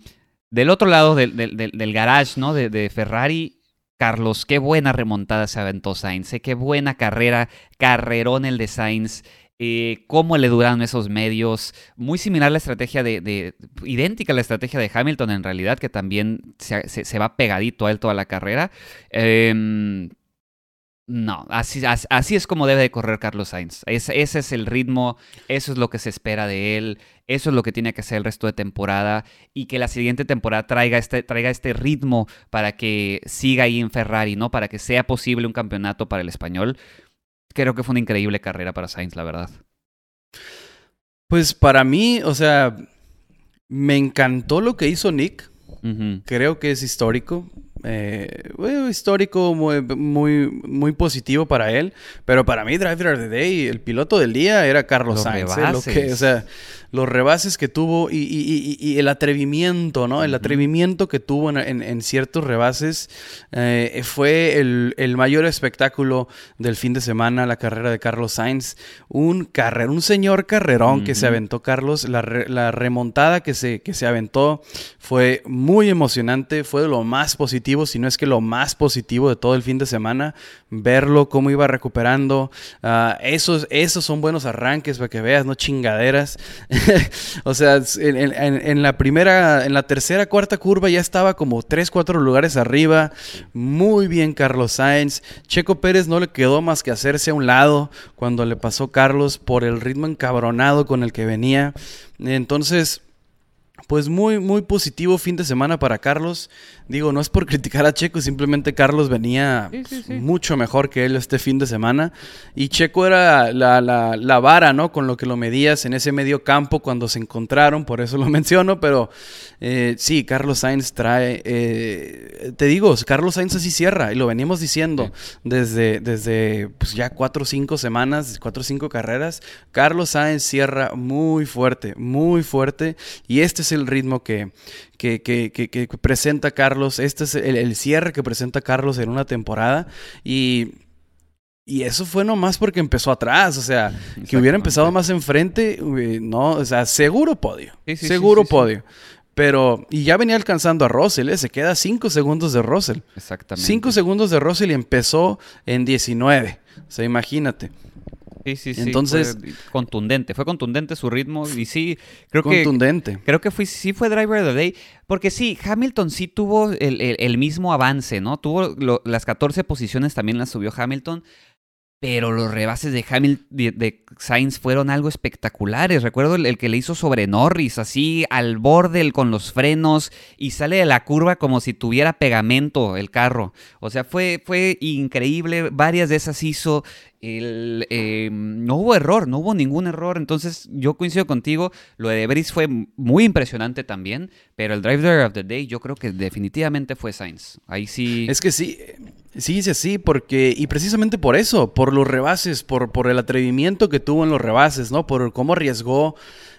del otro lado del, garage, ¿no? De, Ferrari, Carlos, qué buena remontada se aventó Sainz, ¿eh? qué buena carrera, carrerón el de Sainz. Eh, cómo le duraron esos medios. Muy similar a la estrategia de, idéntica a la estrategia de Hamilton en realidad, que también se, va pegadito a él toda la carrera. Em, no, así, así, es como debe de correr Carlos Sainz. ese es el ritmo, eso es lo que se espera de él. Eso es lo que tiene que hacer el resto de temporada y que la siguiente temporada traiga este, traiga este ritmo para que siga ahí en Ferrari, ¿no? Para que sea posible un campeonato para el español. Creo que fue una increíble carrera para Sainz, la verdad. Pues para mí, o sea, me encantó lo que hizo Nick. Creo que es histórico. Eh, histórico, muy, muy, muy, positivo para él. Pero para mí, Driver of the Day, el piloto del día era Carlos Sainz. ¿eh? o sea, los rebases que tuvo y, el atrevimiento, ¿no? El atrevimiento que tuvo en, ciertos rebases eh, fue el, mayor espectáculo del fin de semana, la carrera de Carlos Sainz. Un carrer, un señor carrerón que se aventó Carlos, la, remontada que se, que se aventó fue muy emocionante, fue de lo más positivo, si no es que lo más positivo de todo el fin de semana, verlo, cómo iba recuperando. Ah, esos, esos son buenos arranques para que veas, no chingaderas. o sea, en, la primera, en la tercera, cuarta curva ya estaba como 3, 4 lugares arriba. Muy bien Carlos Sainz. Checo Pérez no le quedó más que hacerse a un lado cuando le pasó Carlos por el ritmo encabronado con el que venía. Entonces, pues muy, muy positivo fin de semana para Carlos. Digo, no es por criticar a Checo, simplemente Carlos venía mucho mejor que él este fin de semana. Y Checo era la, la, vara, ¿no? Con lo que lo medías en ese medio campo cuando se encontraron, por eso lo menciono. Pero eh, sí, Carlos Sainz trae. Eh, te digo, Carlos Sainz así cierra, y lo venimos diciendo desde, desde pues ya cuatro o cinco semanas, cuatro o cinco carreras. Carlos Sainz cierra muy fuerte, muy fuerte. Y este es el ritmo que, que, que, que, presenta Carlos, este es el, cierre que presenta Carlos en una temporada y y eso fue nomás porque empezó atrás, o sea, que hubiera empezado más enfrente, no, o sea, seguro podio, seguro podio. Pero, y ya venía alcanzando a Russell, ¿eh? se queda 5 segundos de Russell. Exactamente. 5 segundos de Russell y empezó en 19. O sea, imagínate. Sí, sí, sí. Entonces, fue contundente, fue contundente su ritmo y sí, creo que contundente. Creo que fue, sí fue driver of the day, porque sí, Hamilton sí tuvo el, mismo avance, ¿no? Tuvo las 14 posiciones también las subió Hamilton, pero los rebases de Hamilton de, Sainz fueron algo espectaculares. Recuerdo el, que le hizo sobre Norris, así al borde con los frenos y sale de la curva como si tuviera pegamento el carro. O sea, fue, fue increíble. Varias de esas hizo. Eh, no hubo error, no hubo ningún error. Entonces, yo coincido contigo. Lo de Debris fue muy impresionante también. Pero el driver of the day, yo creo que definitivamente fue Sainz. Ahí sí. Es que sí. Sí, dice sí, porque, y precisamente por eso, por los rebases, por, por el atrevimiento que tuvo en los rebases, ¿no? Por cómo arriesgó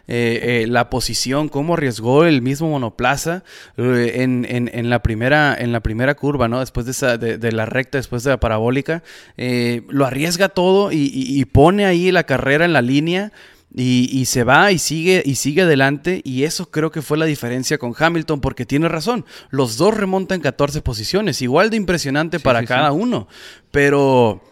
eh, eh, la posición, cómo arriesgó el mismo monoplaza eh, en, en, la primera, en la primera curva, ¿no? Después de, esa, de, la recta, después de la parabólica, lo arriesga todo y, y pone ahí la carrera en la línea y, se va y sigue y sigue adelante. Y eso creo que fue la diferencia con Hamilton porque tiene razón, los dos remontan 14 posiciones, igual de impresionante para cada uno, pero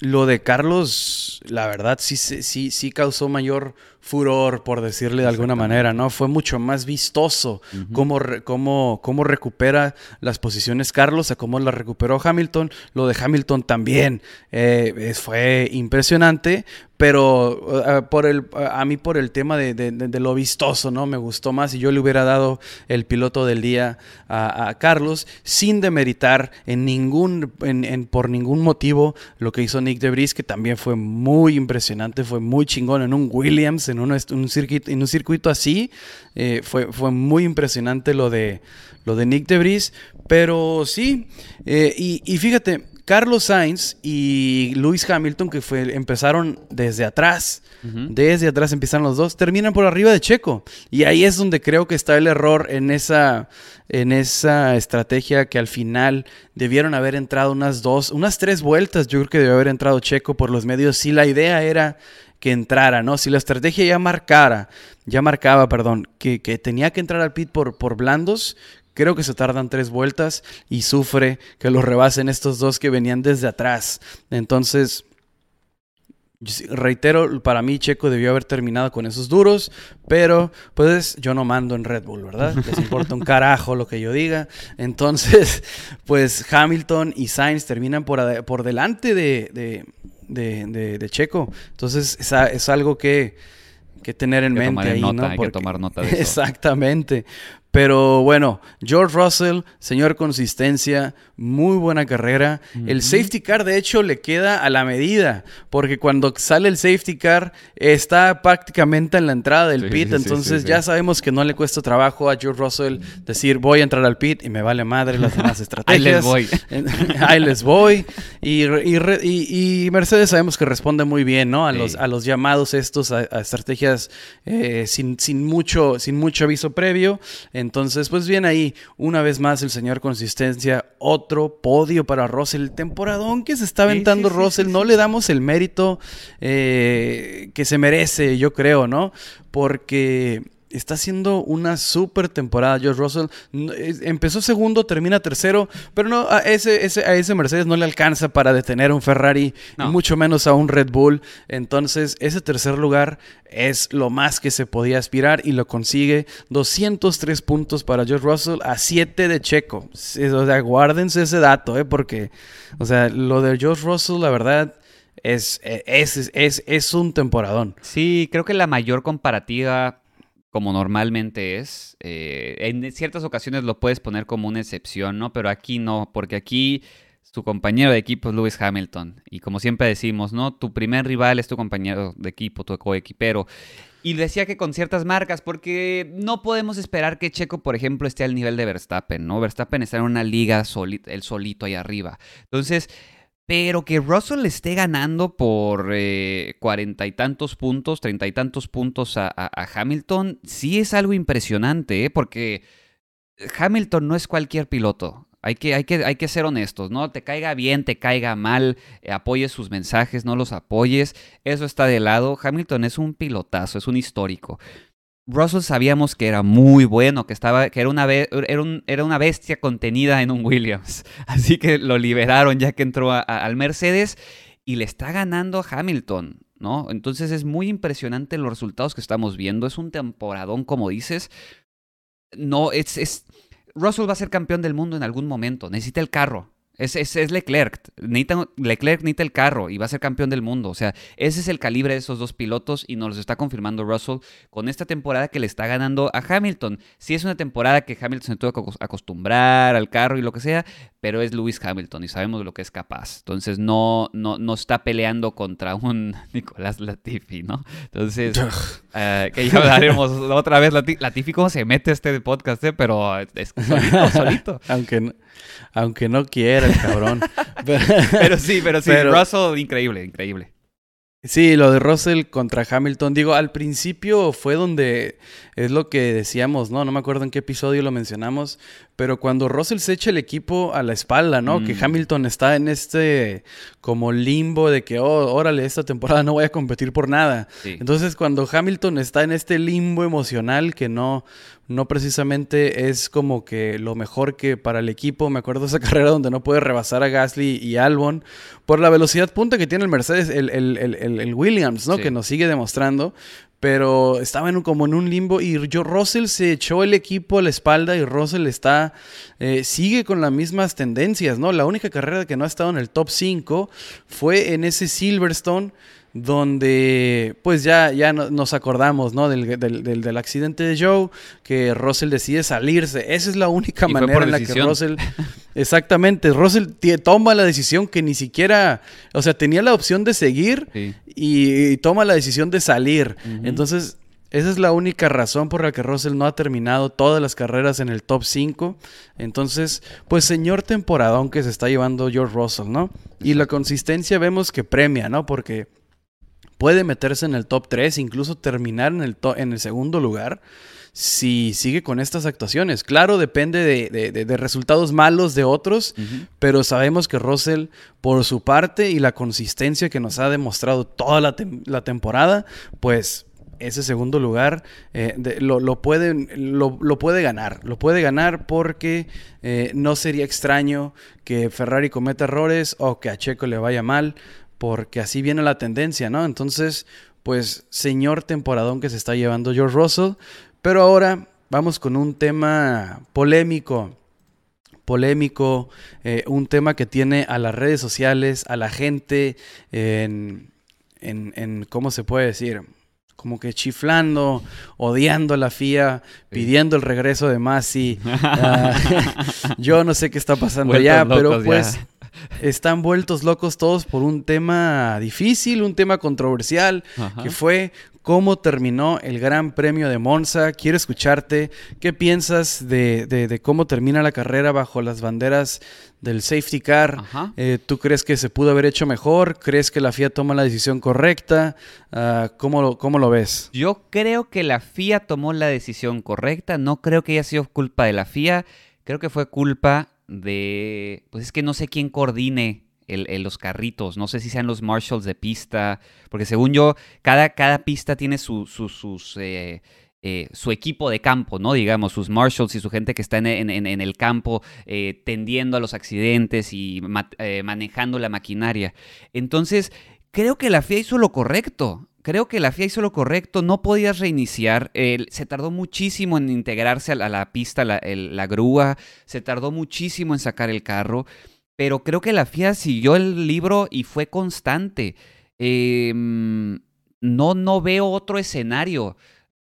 lo de Carlos, la verdad sí, sí, sí causó mayor furor, por decirle de alguna manera, ¿no? Fue mucho más vistoso cómo, cómo, recupera las posiciones Carlos, a cómo las recuperó Hamilton. Lo de Hamilton también eh, fue impresionante, pero eh, por el, a mí por el tema de, lo vistoso, ¿no? Me gustó más y yo le hubiera dado el piloto del día a, Carlos sin demeritar en ningún, en, por ningún motivo lo que hizo Nick Debris, que también fue muy impresionante, fue muy chingón en un Williams, en un, circuito, en un circuito así. Eh, fue, fue muy impresionante lo de, lo de Nick Debris, pero sí, eh, y, y fíjate, Carlos Sainz y Lewis Hamilton, que fue, empezaron desde atrás, desde atrás empiezan los dos, terminan por arriba de Checo. Y ahí es donde creo que está el error en esa, en esa estrategia que al final debieron haber entrado unas dos, unas tres vueltas. Yo creo que debió haber entrado Checo por los medios. Si la idea era que entrara, ¿no? Si la estrategia ya marcara, ya marcaba, perdón, que, que tenía que entrar al pit por, por blandos, Creo que se tardan tres vueltas y sufre que lo rebasen estos dos que venían desde atrás. Entonces, reitero, para mí Checo debió haber terminado con esos duros, pero pues yo no mando en Red Bull, ¿verdad? Les importa un carajo lo que yo diga. Entonces, pues Hamilton y Sainz terminan por, por delante de, de, Checo. Entonces, es, es algo que, que tener en mente ahí, ¿no? Hay que tomar nota de eso. Exactamente. Pero bueno, George Russell, señor consistencia, muy buena carrera. El safety car, de hecho, le queda a la medida, porque cuando sale el safety car está prácticamente en la entrada del pit, entonces ya sabemos que no le cuesta trabajo a George Russell decir voy a entrar al pit y me vale madre las demás estrategias. Ahí les voy. Ahí les voy. Y, Mercedes sabemos que responde muy bien, ¿no? A, los, a los llamados estos, a, estrategias eh, sin, sin, mucho, sin mucho aviso previo. Entonces, pues bien ahí, una vez más el señor consistencia, otro podio para Russell. El temporadón que se está aventando Russell, no le damos el mérito eh, que se merece, yo creo, ¿no? Porque está haciendo una super temporada George Russell. Empezó segundo, termina tercero, pero no, a ese, a ese Mercedes no le alcanza para detener a un Ferrari, mucho menos a un Red Bull. Entonces, ese tercer lugar es lo más que se podía aspirar y lo consigue. 203 puntos para George Russell a 7 de Checo. O sea, guárdense ese dato, ¿eh? porque, o sea, lo de George Russell, la verdad... Es, es, es, es un temporadón. Sí, creo que la mayor comparativa como normalmente es. Eh, en ciertas ocasiones lo puedes poner como una excepción, ¿no? Pero aquí no, porque aquí su compañero de equipo es Lewis Hamilton. Y como siempre decimos, ¿no? Tu primer rival es tu compañero de equipo, tu coequipero. Y decía que con ciertas marcas, porque no podemos esperar que Checo, por ejemplo, esté al nivel de Verstappen, ¿no? Verstappen está en una liga el solito ahí arriba. Entonces, pero que Russell le esté ganando por eh, cuarenta y tantos puntos, treinta y tantos puntos a, Hamilton, sí es algo impresionante, ¿eh? porque Hamilton no es cualquier piloto. Hay que, hay, que, hay que ser honestos, ¿no? Te caiga bien, te caiga mal, eh, apoyes sus mensajes, no los apoyes. Eso está de lado. Hamilton es un pilotazo, es un histórico. Russell sabíamos que era muy bueno, que, estaba, que era, una era, una bestia contenida en un Williams. Así que lo liberaron ya que entró al Mercedes y le está ganando Hamilton, ¿no? Entonces es muy impresionante los resultados que estamos viendo. Es un temporadón, como dices. No, es... Russell va a ser campeón del mundo en algún momento. Necesita el carro. Es, es, Leclerc. Leclerc necesita el carro y va a ser campeón del mundo. O sea, ese es el calibre de esos dos pilotos y nos lo está confirmando Russell con esta temporada que le está ganando a Hamilton. Sí es una temporada que Hamilton se tuvo que acostumbrar al carro y lo que sea, pero es Lewis Hamilton y sabemos de lo que es capaz. Entonces no, no, no está peleando contra un Nicolás Latifi, ¿no? Entonces, eh, que ya hablaremos otra vez. Latifi, ¿cómo se mete este podcast? Eh? Pero es solito, solito. Aunque no, aunque no quiera el cabrón. pero, sí, pero sí, Russell, increíble, increíble. Sí, lo de Russell contra Hamilton, digo, al principio fue donde es lo que decíamos, ¿no? No me acuerdo en qué episodio lo mencionamos, pero cuando Russell se echa el equipo a la espalda, ¿no? Que mm. Hamilton está en este como limbo de que, oh, órale, esta temporada no voy a competir por nada. Entonces, cuando Hamilton está en este limbo emocional que no, no precisamente es como que lo mejor que para el equipo. Me acuerdo de esa carrera donde no puede rebasar a Gasly y Albon por la velocidad punta que tiene el Mercedes, el, el, Williams, ¿no? Que nos sigue demostrando. Pero estaba en como en un limbo y yo, Russell se echó el equipo a la espalda y Russell está, eh, sigue con las mismas tendencias, ¿no? La única carrera que no ha estado en el top 5 fue en ese Silverstone donde pues ya, ya nos acordamos, ¿no? Del, del, accidente de Joe, que Russell decide salirse. Esa es la única manera en la que Russell... Exactamente, Russell toma la decisión que ni siquiera, o sea, tenía la opción de seguir y, toma la decisión de salir. Entonces, esa es la única razón por la que Russell no ha terminado todas las carreras en el top 5. Entonces, pues señor temporadón que se está llevando George Russell, ¿no? Y la consistencia vemos que premia, ¿no? Porque puede meterse en el top 3, incluso terminar en el, en el segundo lugar si sigue con estas actuaciones. Claro, depende de, resultados malos de otros, pero sabemos que Russell, por su parte y la consistencia que nos ha demostrado toda la, temporada, pues ese segundo lugar eh, lo, puede, lo, puede ganar. Lo puede ganar porque eh, no sería extraño que Ferrari cometa errores o que a Checo le vaya mal porque así viene la tendencia, ¿no? Entonces, pues, señor temporadón que se está llevando George Russell. Pero ahora vamos con un tema polémico. Polémico, eh, un tema que tiene a las redes sociales, a la gente en, en, ¿cómo se puede decir? como que chiflando, odiando a la FIA, pidiendo el regreso de Masi. Ah, yo no sé qué está pasando allá, pero pues están vueltos locos todos por un tema difícil, un tema controversial, que fue cómo terminó el Gran Premio de Monza. Quiero escucharte. ¿Qué piensas de, cómo termina la carrera bajo las banderas del safety car? Eh, ¿Tú crees que se pudo haber hecho mejor? ¿Crees que la FIA toma la decisión correcta? Uh, ¿cómo, ¿Cómo lo ves? Yo creo que la FIA tomó la decisión correcta. No creo que haya sido culpa de la FIA. Creo que fue culpa de... Pues es que no sé quién coordine el, los carritos. No sé si sean los marshals de pista, porque según yo, cada, cada pista tiene su, sus, eh, eh, su equipo de campo, ¿no? Digamos, sus marshals y su gente que está en, en, el campo eh, tendiendo a los accidentes y manejando la maquinaria. Entonces, creo que la FIA hizo lo correcto. Creo que la FIA hizo lo correcto, no podías reiniciar, se tardó muchísimo en integrarse a la, pista, la, la grúa, se tardó muchísimo en sacar el carro pero creo que la FIA siguió el libro y fue constante. Em, no, no veo otro escenario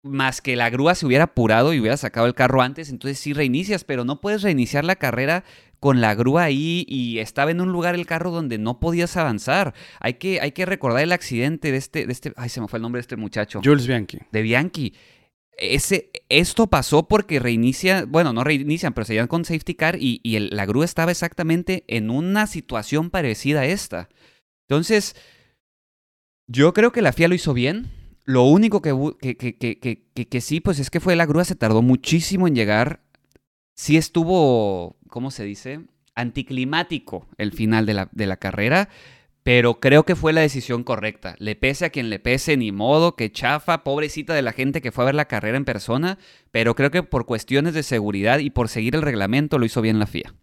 más que la grúa se hubiera apurado y hubiera sacado el carro antes, entonces sí reinicias, pero no puedes reiniciar la carrera con la grúa ahí y estaba en un lugar el carro donde no podías avanzar. Hay que, hay que recordar el accidente de este, de este, ay, se me fue el nombre de este muchacho. Jules Bianchi. De Bianchi. Ese, esto pasó porque reinicia, bueno, no reinician, pero se llevan con safety car y, la grúa estaba exactamente en una situación parecida a esta. Entonces, yo creo que la FIA lo hizo bien. Lo único que, que, que, sí, pues es que fue la grúa, se tardó muchísimo en llegar. Sí estuvo, ¿cómo se dice? Anticlimático el final de la, de la carrera pero creo que fue la decisión correcta. Le pese a quien le pese, ni modo, que chafa, pobrecita de la gente que fue a ver la carrera en persona, pero creo que por cuestiones de seguridad y por seguir el reglamento lo hizo bien la FIA.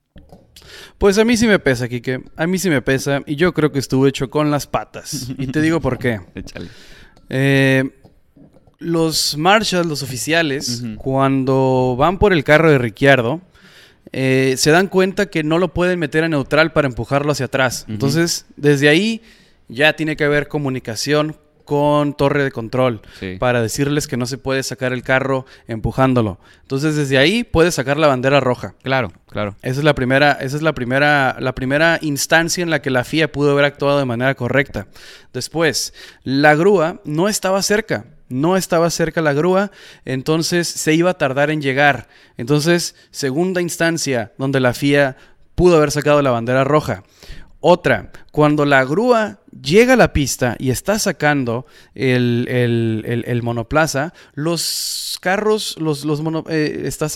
Pues a mí sí me pesa, Kike. A mí sí me pesa y yo creo que estuvo hecho con las patas. Y te digo por qué. Eh, los marshals, los oficiales, cuando van por el carro de Ricciardo, eh, se dan cuenta que no lo pueden meter a neutral para empujarlo hacia atrás. Entonces, desde ahí ya tiene que haber comunicación con torre de control para decirles que no se puede sacar el carro empujándolo. Entonces, desde ahí puede sacar la bandera roja. Claro, claro. Esa es la primera, esa es la primera, la primera instancia en la que la FIA pudo haber actuado de manera correcta. Después, la grúa no estaba cerca no estaba cerca la grúa, entonces se iba a tardar en llegar. Entonces, segunda instancia donde la FIA pudo haber sacado la bandera roja. Otra, cuando la grúa llega a la pista y está sacando el, monoplaza, los carros los, los eh, está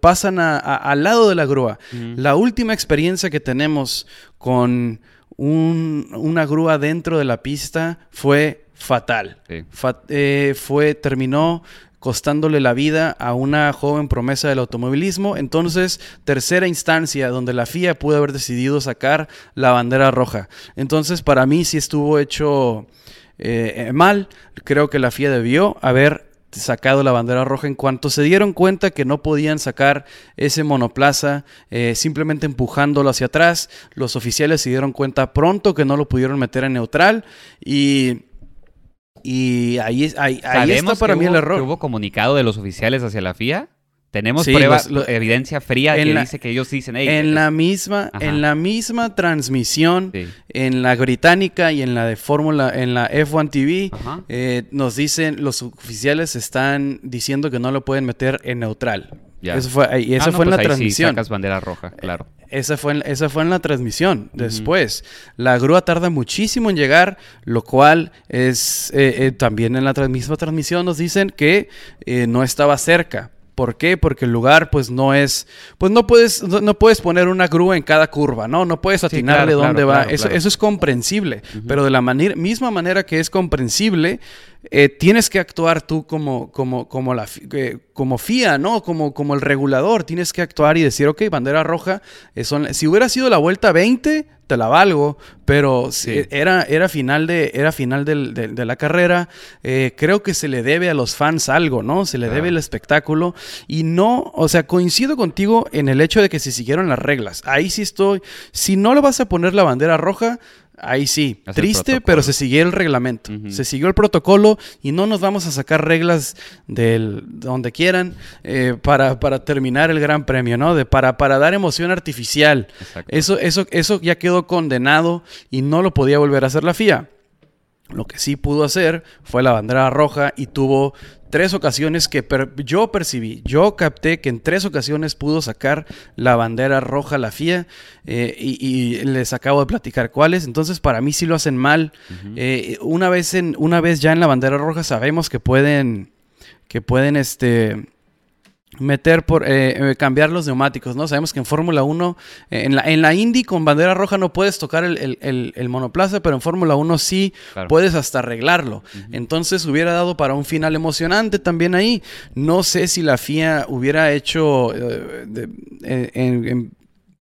pasan al lado de la grúa. La última experiencia que tenemos con una grúa dentro de la pista fue fatal. Eh, fue, terminó costándole la vida a una joven promesa del automovilismo. Entonces, tercera instancia donde la FIA pudo haber decidido sacar la bandera roja. Entonces, para mí sí estuvo hecho eh, mal. Creo que la FIA debió haber sacado la bandera roja en cuanto se dieron cuenta que no podían sacar ese monoplaza eh, simplemente empujándolo hacia atrás. Los oficiales se dieron cuenta pronto que no lo pudieron meter en neutral y y ahí, ahí, está para mí el error. ¿Hubo comunicado de los oficiales hacia la FIA? Tenemos pruebas, evidencia fría que dice que ellos dicen en la misma en la misma transmisión en la británica y en la de Fórmula en la F1 TV eh, nos dicen los oficiales están diciendo que no lo pueden meter en neutral. Eso fue y eso ah, fue en la pues transmisión. sacas bandera roja, claro. Esa fue, en, esa fue en la transmisión. Después, la grúa tarda muchísimo en llegar, lo cual es eh, eh, también en la misma transmisión nos dicen que eh, no estaba cerca. ¿Por qué? Porque el lugar, pues, no es. Pues no puedes, no, puedes poner una grúa en cada curva, ¿no? No puedes atinarle dónde va. eso, eso, es comprensible. Pero de la misma manera que es comprensible, eh, tienes que actuar tú como, como, como, la, eh, como FIA, ¿no? Como, como el regulador. Tienes que actuar y decir, ok, bandera roja. Eh, si hubiera sido la vuelta 20, te la valgo, pero era, era final, de, era final de, la carrera. creo que se le debe a los fans algo, ¿no? Se le debe el espectáculo. Y no, o sea, coincido contigo en el hecho de que se siguieron las reglas. Ahí sí estoy. Si no le vas a poner la bandera roja, ahí sí, Es triste, pero se siguió el reglamento. Se siguió el protocolo y no nos vamos a sacar reglas del de donde quieran eh, para, para terminar el Gran Premio, ¿no? De, para, para dar emoción artificial. Exacto. Eso, eso, eso ya quedó condenado y no lo podía volver a hacer la FIA. Lo que sí pudo hacer fue la bandera roja y tuvo tres ocasiones que per- yo percibí, yo capté que en tres ocasiones pudo sacar la bandera roja la FIA eh, y, y les acabo de platicar cuáles. Entonces para mí sí lo hacen mal. Eh, una, vez en, una vez ya en la bandera roja sabemos que pueden, que pueden este, meter por eh, eh, cambiar los neumáticos, ¿no? Sabemos que en Fórmula 1, eh, en, la, en la Indy con bandera roja no puedes tocar el, el- el- el monoplaza, pero en Fórmula 1 sí Claro. puedes hasta arreglarlo. Entonces hubiera dado para un final emocionante también ahí. No sé si la FIA hubiera hecho eh, de- en- en-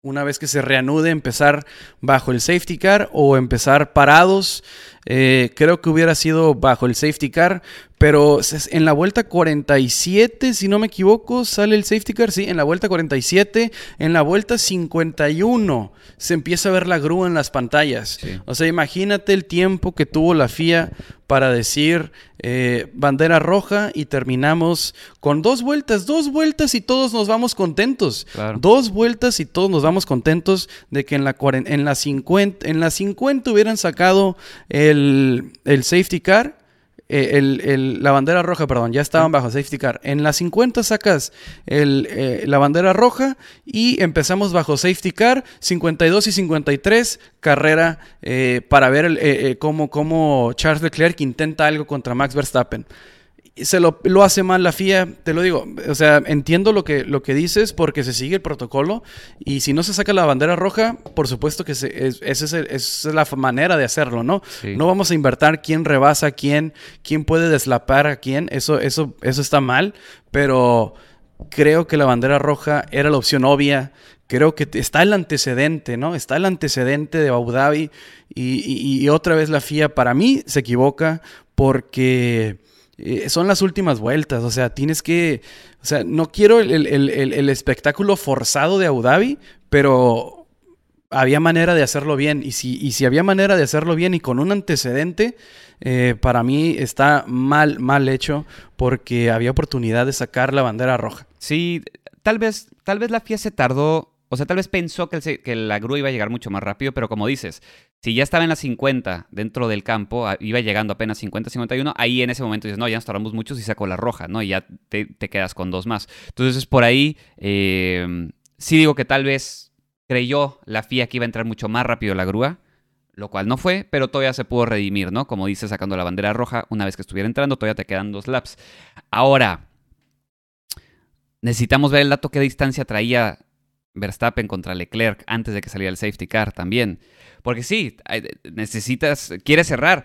una vez que se reanude empezar bajo el safety car o empezar parados. Eh, creo que hubiera sido bajo el safety car, pero en la vuelta 47, si no me equivoco, sale el safety car, sí, en la vuelta 47, en la vuelta 51 se empieza a ver la grúa en las pantallas. Sí. O sea, imagínate el tiempo que tuvo la FIA para decir eh, bandera roja y terminamos con dos vueltas, dos vueltas y todos nos vamos contentos. Claro. Dos vueltas y todos nos vamos contentos de que en la, en la, 50, en la 50 hubieran sacado el, el safety car. Eh, el- el- la bandera roja, perdón, ya estaban bajo safety car. En la 50 sacas el, eh, la bandera roja y empezamos bajo safety car, 52 y 53, carrera eh, para ver el, eh, cómo, cómo Charles Leclerc intenta algo contra Max Verstappen se lo, lo hace mal la FIA, te lo digo. O sea, entiendo lo que, lo que dices porque se sigue el protocolo y si no se saca la bandera roja, por supuesto que se- es, es el- esa es la manera de hacerlo, ¿no? Sí. No vamos a invertir quién rebasa a quién, quién puede deslapar a quién, eso, eso, eso está mal, pero creo que la bandera roja era la opción obvia. Creo que está el antecedente, ¿no? Está el antecedente de Abu Dhabi y, y- y otra vez la FIA para mí se equivoca porque eh, son las últimas vueltas, o sea, tienes que, o sea, no quiero el, el- el- espectáculo forzado de Abu Dhabi, pero había manera de hacerlo bien, y si, y si había manera de hacerlo bien y con un antecedente, eh, para mí está mal, mal hecho, porque había oportunidad de sacar la bandera roja. Sí, tal vez, tal vez la FIA se tardó, o sea, tal vez pensó que, la grúa iba a llegar mucho más rápido, pero como dices, si ya estaba en las 50 dentro del campo, iba llegando apenas 50, 51, ahí en ese momento dices, no, ya nos tardamos mucho y sacó la roja, ¿no? Y ya te, quedas con dos más. Entonces, por ahí, eh, sí digo que tal vez creyó la FIA que iba a entrar mucho más rápido la grúa, lo cual no fue, pero todavía se pudo redimir, ¿no? Como dice, sacando la bandera roja, una vez que estuviera entrando, todavía te quedan dos laps. Ahora, necesitamos ver el dato qué distancia traía Verstappen contra Leclerc antes de que saliera el safety car también. Porque sí, necesitas, quieres cerrar,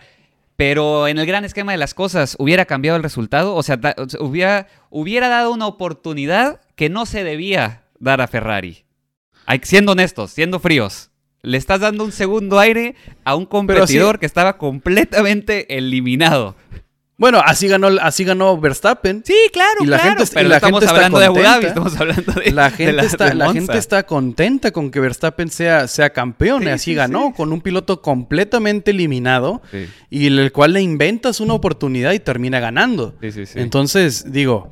pero en el gran esquema de las cosas, ¿hubiera cambiado el resultado? O sea, da- hubiera, hubiera dado una oportunidad que no se debía dar a Ferrari. Siendo honestos, siendo fríos. Le estás dando un segundo aire a un competidor que estaba completamente eliminado. Bueno, así ganó, así ganó Verstappen. Sí, claro, Y la claro. gente es- y pero la estamos gente está hablando de Abu Dhabi, contenta. estamos hablando de La de gente, la- está, de la gente está contenta con que Verstappen sea, sea campeón Sí, y así sí, ganó, sí. con un piloto completamente eliminado Sí, y el cual le inventas una oportunidad y termina ganando. sí, sí. sí. Entonces, digo,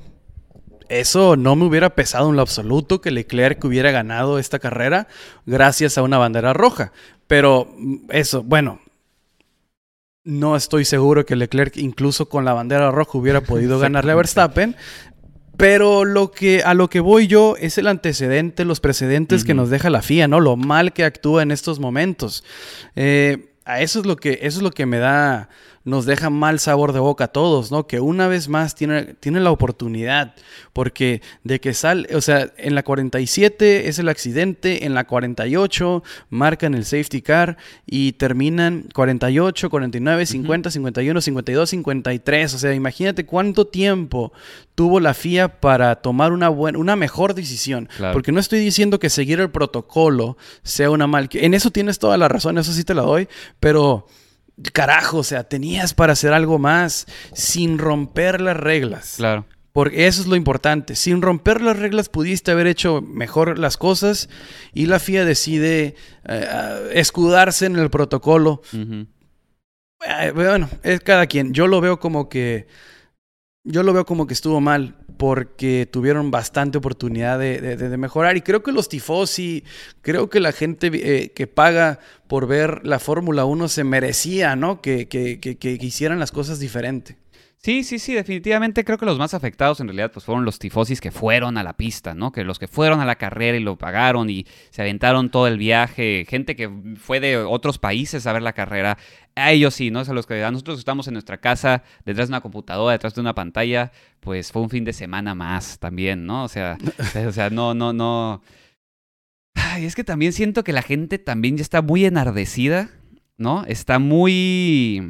eso no me hubiera pesado en lo absoluto que Leclerc hubiera ganado esta carrera gracias a una bandera roja. Pero mm, eso, bueno, no estoy seguro que Leclerc incluso con la bandera roja hubiera podido ganarle a Verstappen. Pero lo que, a lo que voy yo es el antecedente, los precedentes que nos deja la FIA, ¿no? Lo mal que actúa en estos momentos. Eh, a eso es lo que, eso es lo que me da, nos deja mal sabor de boca a todos, ¿no? Que una vez más tiene, tiene la oportunidad, porque de que sale, o sea, en la 47 es el accidente, en la 48 marcan el safety car y terminan 48, 49, 50, 51, 52, 53. O sea, imagínate cuánto tiempo tuvo la FIA para tomar una buena, una mejor decisión. Claro. Porque no estoy diciendo que seguir el protocolo sea una mal. En eso tienes toda la razón, eso sí te la doy, pero carajo, o sea, tenías para hacer algo más sin romper las reglas. Claro. Porque eso es lo importante. Sin romper las reglas pudiste haber hecho mejor las cosas y la FIA decide eh, escudarse en el protocolo. Eh, bueno, es cada quien. Yo lo veo como que. Yo lo veo como que estuvo mal porque tuvieron bastante oportunidad de, mejorar. Y creo que los tifosi, creo que la gente eh, que paga por ver la Fórmula 1 se merecía, ¿no? Que, que, que, que hicieran las cosas diferente. Sí, sí, sí, definitivamente creo que los más afectados en realidad pues fueron los tifosis que fueron a la pista, ¿no? Que los que fueron a la carrera y lo pagaron y se aventaron todo el viaje, gente que fue de otros países a ver la carrera, a ellos sí, ¿no? Sea, los que nosotros estamos en nuestra casa, detrás de una computadora, detrás de una pantalla, pues fue un fin de semana más también, ¿no? O sea, o sea, no, no, no. Ay, es que también siento que la gente también ya está muy enardecida, ¿no? Está muy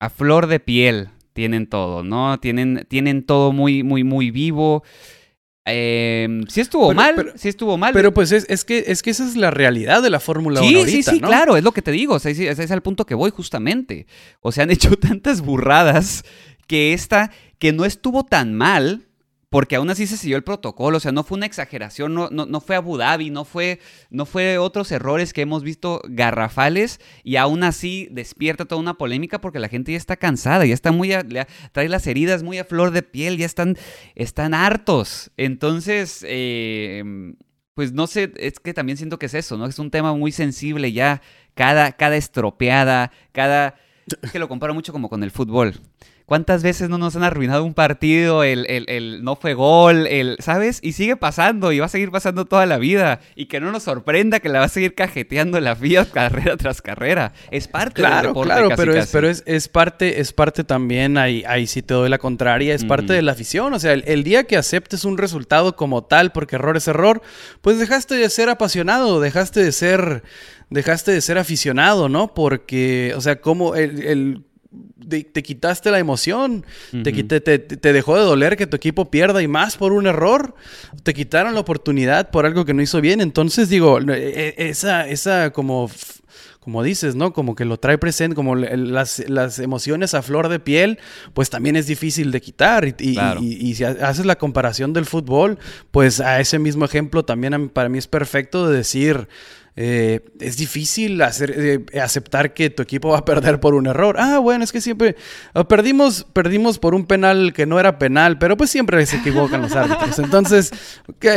a flor de piel, tienen todo, ¿no? Tienen, tienen todo muy, muy, muy vivo. Eh, sí estuvo mal, sí estuvo mal. Pero pues es, es, que, es que esa es la realidad de la Fórmula 1 ahorita, Sí, sí, claro, es lo que te digo, o sea, ese es el punto que voy justamente. O sea, han hecho tantas burradas que esta, que no estuvo tan mal, porque aún así se siguió el protocolo, o sea, no fue una exageración, no, no, fue Abu Dhabi, no fue, no fue otros errores que hemos visto garrafales y aún así despierta toda una polémica porque la gente ya está cansada, ya está muy, trae las heridas muy a flor de piel, ya están, están hartos. Entonces, eh, pues no sé, es que también siento que es eso, ¿no? Es un tema muy sensible ya, cada, cada estropeada, cada... Es que lo comparo mucho como con el fútbol. ¿Cuántas veces no nos han arruinado un partido? El, el, el, no fue gol, el, ¿sabes? Y sigue pasando y va a seguir pasando toda la vida. Y que no nos sorprenda que la va a seguir cajeteando la FIA carrera tras carrera. Es parte claro, del deporte. Claro, pero, Es, pero es, es, parte, es parte también, ahí, ahí sí te doy la contraria, es parte de la afición. O sea, el, el, día que aceptes un resultado como tal, porque error es error, pues dejaste de ser apasionado, dejaste de ser, dejaste de ser aficionado, ¿no? Porque, o sea, como el te, quitaste la emoción, te, te, dejó de doler que tu equipo pierda y más por un error, te quitaron la oportunidad por algo que no hizo bien, entonces digo, e, e, esa, esa como, como dices, ¿no? Como que lo trae presente, como las, las emociones a flor de piel, pues también es difícil de quitar. Y, y si haces la comparación del fútbol, pues a ese mismo ejemplo también para mí es perfecto de decir, eh, es difícil hacer, eh, aceptar que tu equipo va a perder por un error. Ah, bueno, es que siempre ah, perdimos, perdimos por un penal que no era penal, pero pues siempre se equivocan los árbitros. Entonces,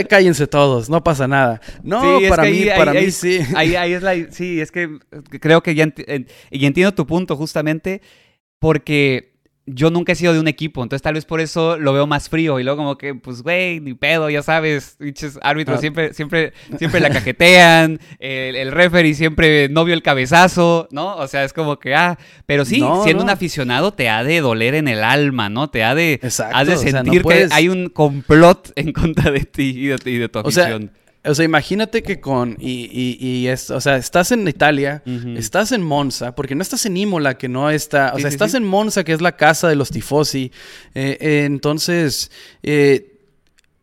cállense todos, no pasa nada. No, para mí, para mí sí. Ahí, es la, sí, es que creo que ya y entiendo tu punto justamente porque yo nunca he sido de un equipo, entonces tal vez por eso lo veo más frío y luego como que, pues, güey, ni pedo, ya sabes, árbitros ah. siempre, siempre, siempre la cajetean, el, el referee siempre no vio el cabezazo, ¿no? O sea, es como que, ah, pero sí, siendo un aficionado te ha de doler en el alma, ¿no? Te ha de, has de sentir que hay un complot en contra de ti y de, tu afición. O sea, imagínate que con. Y, y, y es, o sea, estás en Italia, estás en Monza, porque no estás en Imola, que no está. O sea, estás en Monza, que es la casa de los tifosi. Eh, eh, entonces, eh,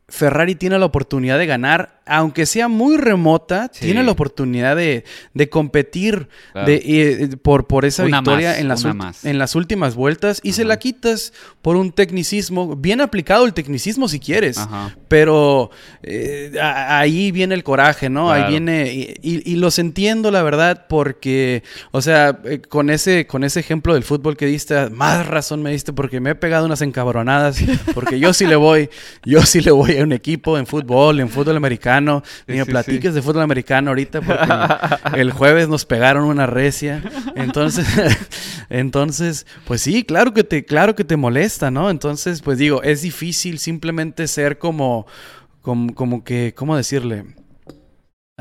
Ferrari tiene la oportunidad de ganar aunque sea muy remota, tiene la oportunidad de, competir de, eh, por, por esa victoria en, las en las últimas vueltas y se la quitas por un tecnicismo, bien aplicado el tecnicismo si quieres, pero eh, ahí viene el coraje, ¿no? Ahí viene, y, los entiendo la verdad porque, o sea, eh, con, ese, con ese ejemplo del fútbol que diste, más razón me diste porque me he pegado unas encabronadas, porque yo sí le voy, yo sí le voy a un equipo en fútbol, en fútbol americano ni me platiques de fútbol americano ahorita porque el jueves nos pegaron una recia. Entonces, entonces, pues sí, claro que te, claro que te molesta, ¿no? Entonces, pues digo, es difícil simplemente ser como, como, como que, ¿cómo decirle?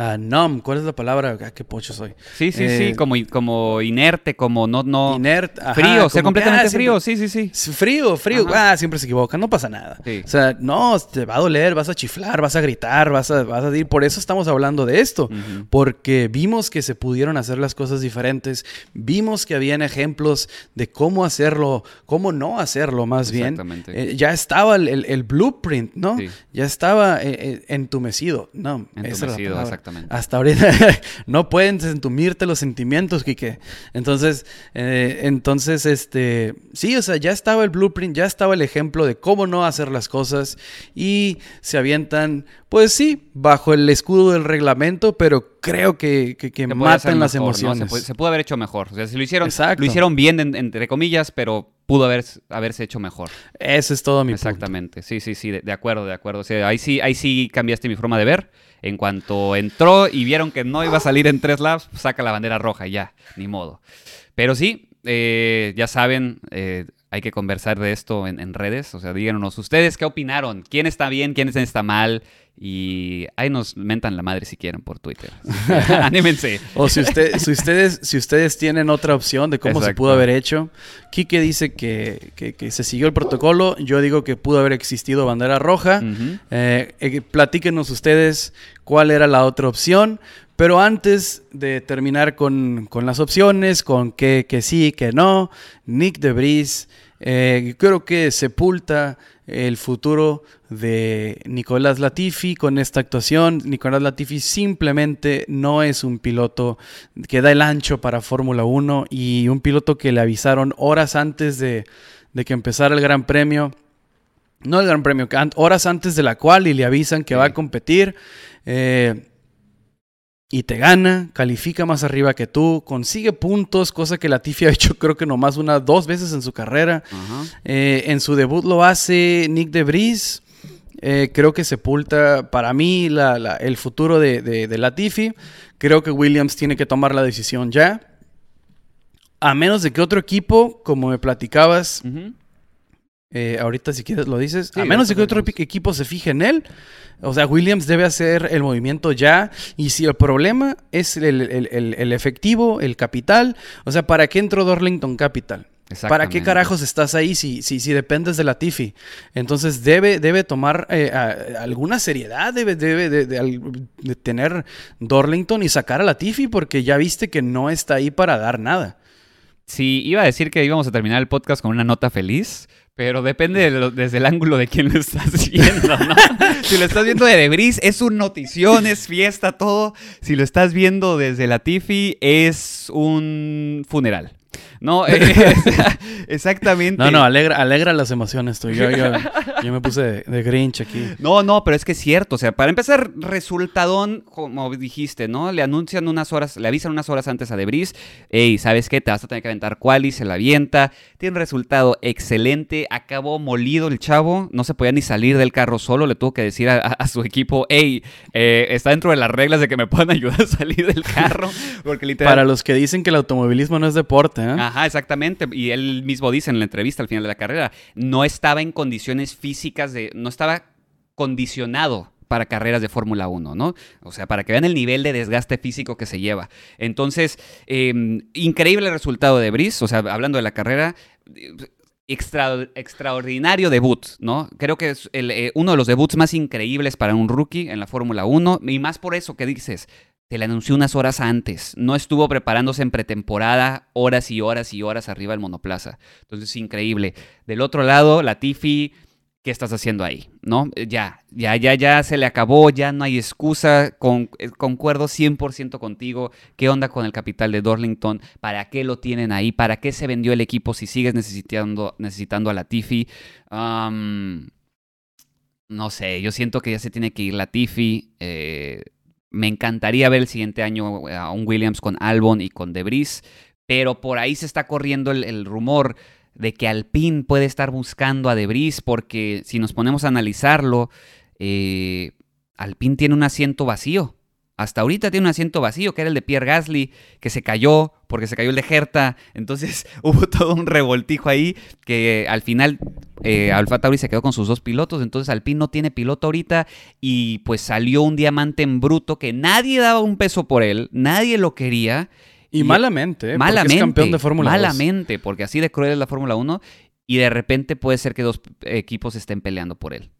Uh, numb, ¿cuál es la palabra? Ah, qué pocho soy. Sí, sí, sí, eh, como, como inerte, como no, no. Inerte, frío, ser completamente ah, frío, sí, sí, sí. Frío, frío, ah, siempre se equivoca, no pasa nada. O sea, no, te va a doler, vas a chiflar, vas a gritar, vas a, vas a ir. Por eso estamos hablando de esto, porque vimos que se pudieron hacer las cosas diferentes, vimos que habían ejemplos de cómo hacerlo, cómo no hacerlo, más bien. Eh, ya estaba el, el, blueprint, ¿no? Ya estaba eh, entumecido, no, entumecido, exactamente. Exactamente. Hasta ahorita no pueden entumirte los sentimientos, Quique. Entonces, eh, entonces, este, sí, o sea, ya estaba el blueprint, ya estaba el ejemplo de cómo no hacer las cosas y se avientan, pues sí, bajo el escudo del reglamento, pero creo que, que, que matan las mejor, ¿no? emociones. Se, puede- se pudo haber hecho mejor. O sea, si lo hicieron, Exacto. lo hicieron bien, en- entre comillas, pero pudo haber, haberse hecho mejor. Ese es todo mi punto. Exactamente. Sí, sí, sí, de, de acuerdo, de acuerdo. O sea, ahí sí, ahí sí cambiaste mi forma de ver. En cuanto entró y vieron que no iba a salir en tres laps, saca la bandera roja ya, ni modo. Pero sí, eh, ya saben, eh, hay que conversar de esto en, en redes. O sea, díganos ustedes qué opinaron, quién está bien, quién está mal. Y ahí nos mentan la madre si quieren por Twitter. Anímense. O si, usted, si, ustedes, si ustedes tienen otra opción de cómo se pudo haber hecho, Quique dice que, que- que se siguió el protocolo, yo digo que pudo haber existido bandera roja. Eh, eh, platíquenos ustedes cuál era la otra opción. Pero antes de terminar con, con las opciones, con que, que sí, que no, Nick DeVries eh, creo que sepulta el futuro de Nicolás Latifi con esta actuación. Nicolás Latifi simplemente no es un piloto que da el ancho para Fórmula 1 y un piloto que le avisaron horas antes de, de que empezara el Gran Premio. No el Gran Premio, horas antes de la cual y le avisan que Sí. va a competir. eh, y te gana, califica más arriba que tú, consigue puntos, cosa que Latifi ha hecho creo que nomás una, dos veces en su carrera. Eh, en su debut lo hace Nick DeVries. Eh, creo que sepulta para mí la- la- el futuro de, de- de Latifi. Creo que Williams tiene que tomar la decisión ya. A menos de que otro equipo, como me platicabas. Eh, ahorita si quieres lo dices, Sí, a menos de que otro equipo se fije en él, o sea, Williams debe hacer el movimiento ya. Y si el problema es el, el- el- el efectivo, el capital, o sea, ¿para qué entró Dorlington Capital? ¿Para qué carajos estás ahí si, si, si dependes de la Tifi? Entonces debe, debe tomar eh, a- alguna seriedad, debe, debe de, de al- de tener Dorlington y sacar a la Tifi porque ya viste que no está ahí para dar nada. Sí, iba a decir que íbamos a terminar el podcast con una nota feliz, pero depende de lo- desde el ángulo de quién lo estás viendo, ¿no? si lo estás viendo de Debris, es un notición, es fiesta, todo. Si lo estás viendo desde la Tifi, es un funeral. No, Eh, exactamente. No, no, alegra, alegra las emociones tú. Yo, yo, yo me puse de, de Grinch aquí. No, no, pero es que es cierto. O sea, para empezar, resultadón, como dijiste, ¿no? Le anuncian unas horas, le avisan unas horas antes a Debris. Ey, ¿sabes qué? Te vas a tener que aventar quali, se la avienta. Tiene un resultado excelente. Acabó molido el chavo. No se podía ni salir del carro solo. Le tuvo que decir a, a- a su equipo, ey, eh, está dentro de las reglas de que me puedan ayudar a salir del carro. Porque literal. Para los que dicen que el automovilismo no es deporte, ¿eh? Ajá, exactamente. Y él mismo dice en la entrevista al final de la carrera, no estaba en condiciones físicas de, no estaba condicionado para carreras de Fórmula 1, ¿no? O sea, para que vean el nivel de desgaste físico que se lleva. Entonces, eh, increíble resultado de Brice, o sea, hablando de la carrera, extra- extraordinario debut, ¿no? Creo que es eh, uno de los debuts más increíbles para un rookie en la Fórmula 1, y más por eso que dices, te la anunció unas horas antes. No estuvo preparándose en pretemporada horas y horas y horas arriba del monoplaza. Entonces, increíble. Del otro lado, la Tifi, ¿qué estás haciendo ahí? ¿No? Eh, Ya, ya, ya, ya se le acabó, ya no hay excusa. Con, eh, concuerdo 100% contigo. ¿Qué onda con el capital de Dorlington? ¿Para qué lo tienen ahí? ¿Para qué se vendió el equipo si sigues necesitando, necesitando a la Tifi? Am, no sé, yo siento que ya se tiene que ir la Tifi. eh, me encantaría ver el siguiente año eh, a un Williams con Albon y con Debris, pero por ahí se está corriendo el, rumor de que Alpine puede estar buscando a Debris, porque si nos ponemos a analizarlo, eh, Alpine tiene un asiento vacío. Hasta ahorita tiene un asiento vacío, que era el de Pierre Gasly, que se cayó porque se cayó el de Herta. Entonces hubo todo un revoltijo ahí que al final eh, Alfa Tauri se quedó con sus dos pilotos. Entonces Alpine no tiene piloto ahorita y pues salió un diamante en bruto que nadie daba un peso por él, nadie lo quería. Y, Y- malamente, ¿eh? Porque malamente. es campeón de Fórmula 2. Malamente, porque así de cruel es la Fórmula 1 y de repente puede ser que dos equipos estén peleando por él.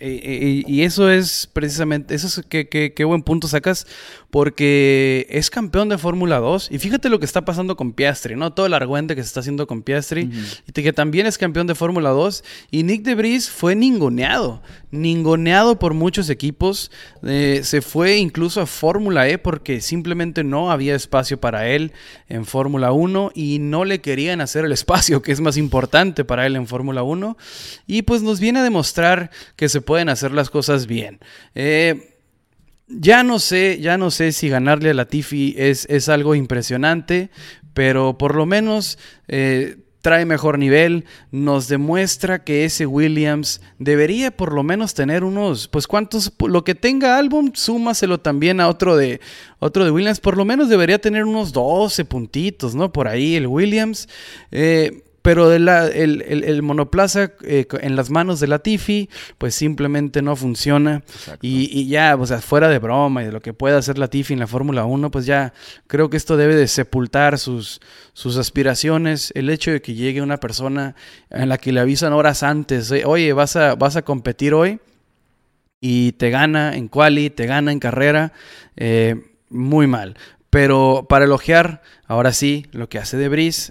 Y eso es precisamente, eso es que, qué buen punto sacas, porque es campeón de Fórmula 2. Y fíjate lo que está pasando con Piastri, ¿no? Todo el argüente que se está haciendo con Piastri, y que también es campeón de Fórmula 2. Y Nick de Vries fue ninguneado, ninguneado por muchos equipos. Eh, se fue incluso a Fórmula E porque simplemente no había espacio para él en Fórmula 1 y no le querían hacer el espacio que es más importante para él en Fórmula 1. Y pues nos viene a demostrar que se pueden hacer las cosas bien. Eh, ya no sé, ya no sé si ganarle a Latifi es, es algo impresionante, pero por lo menos eh, trae mejor nivel, nos demuestra que ese Williams debería por lo menos tener unos, pues cuántos, lo que tenga álbum, súmaselo también a otro de, otro de Williams, por lo menos debería tener unos 12 puntitos, ¿no? Por ahí el Williams. Eh, pero el, el, monoplaza eh, en las manos de la Tifi, pues simplemente no funciona. Y, ya, o sea, fuera de broma y de lo que pueda hacer la Tifi en la Fórmula 1, pues ya creo que esto debe de sepultar sus, sus aspiraciones. El hecho de que llegue una persona en la que le avisan horas antes, oye, vas a, vas a competir hoy y te gana en quali, te gana en carrera, eh, muy mal. Pero para elogiar Ahora sí, lo que hace De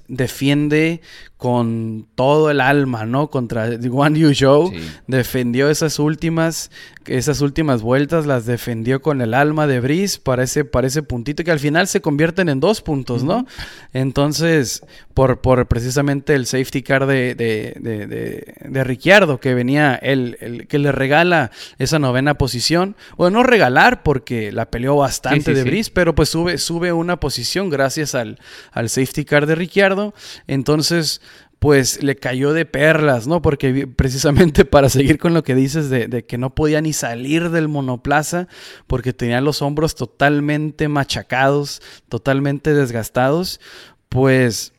defiende con todo el alma, ¿no? Contra One You Show. Defendió esas últimas, esas últimas vueltas, las defendió con el alma de Brice para ese, para ese puntito que al final se convierten en dos puntos, ¿no? Entonces, por, por precisamente el safety car de, de, de, de, Ricciardo, que venía, el, el, que le regala esa novena posición. Bueno, no regalar porque la peleó bastante de Brice, pero pues sube, sube una posición gracias al al, safety car de Ricciardo. Entonces, pues le cayó de perlas, ¿no? Porque precisamente para seguir con lo que dices de, de, que no podía ni salir del monoplaza porque tenía los hombros totalmente machacados, totalmente desgastados, pues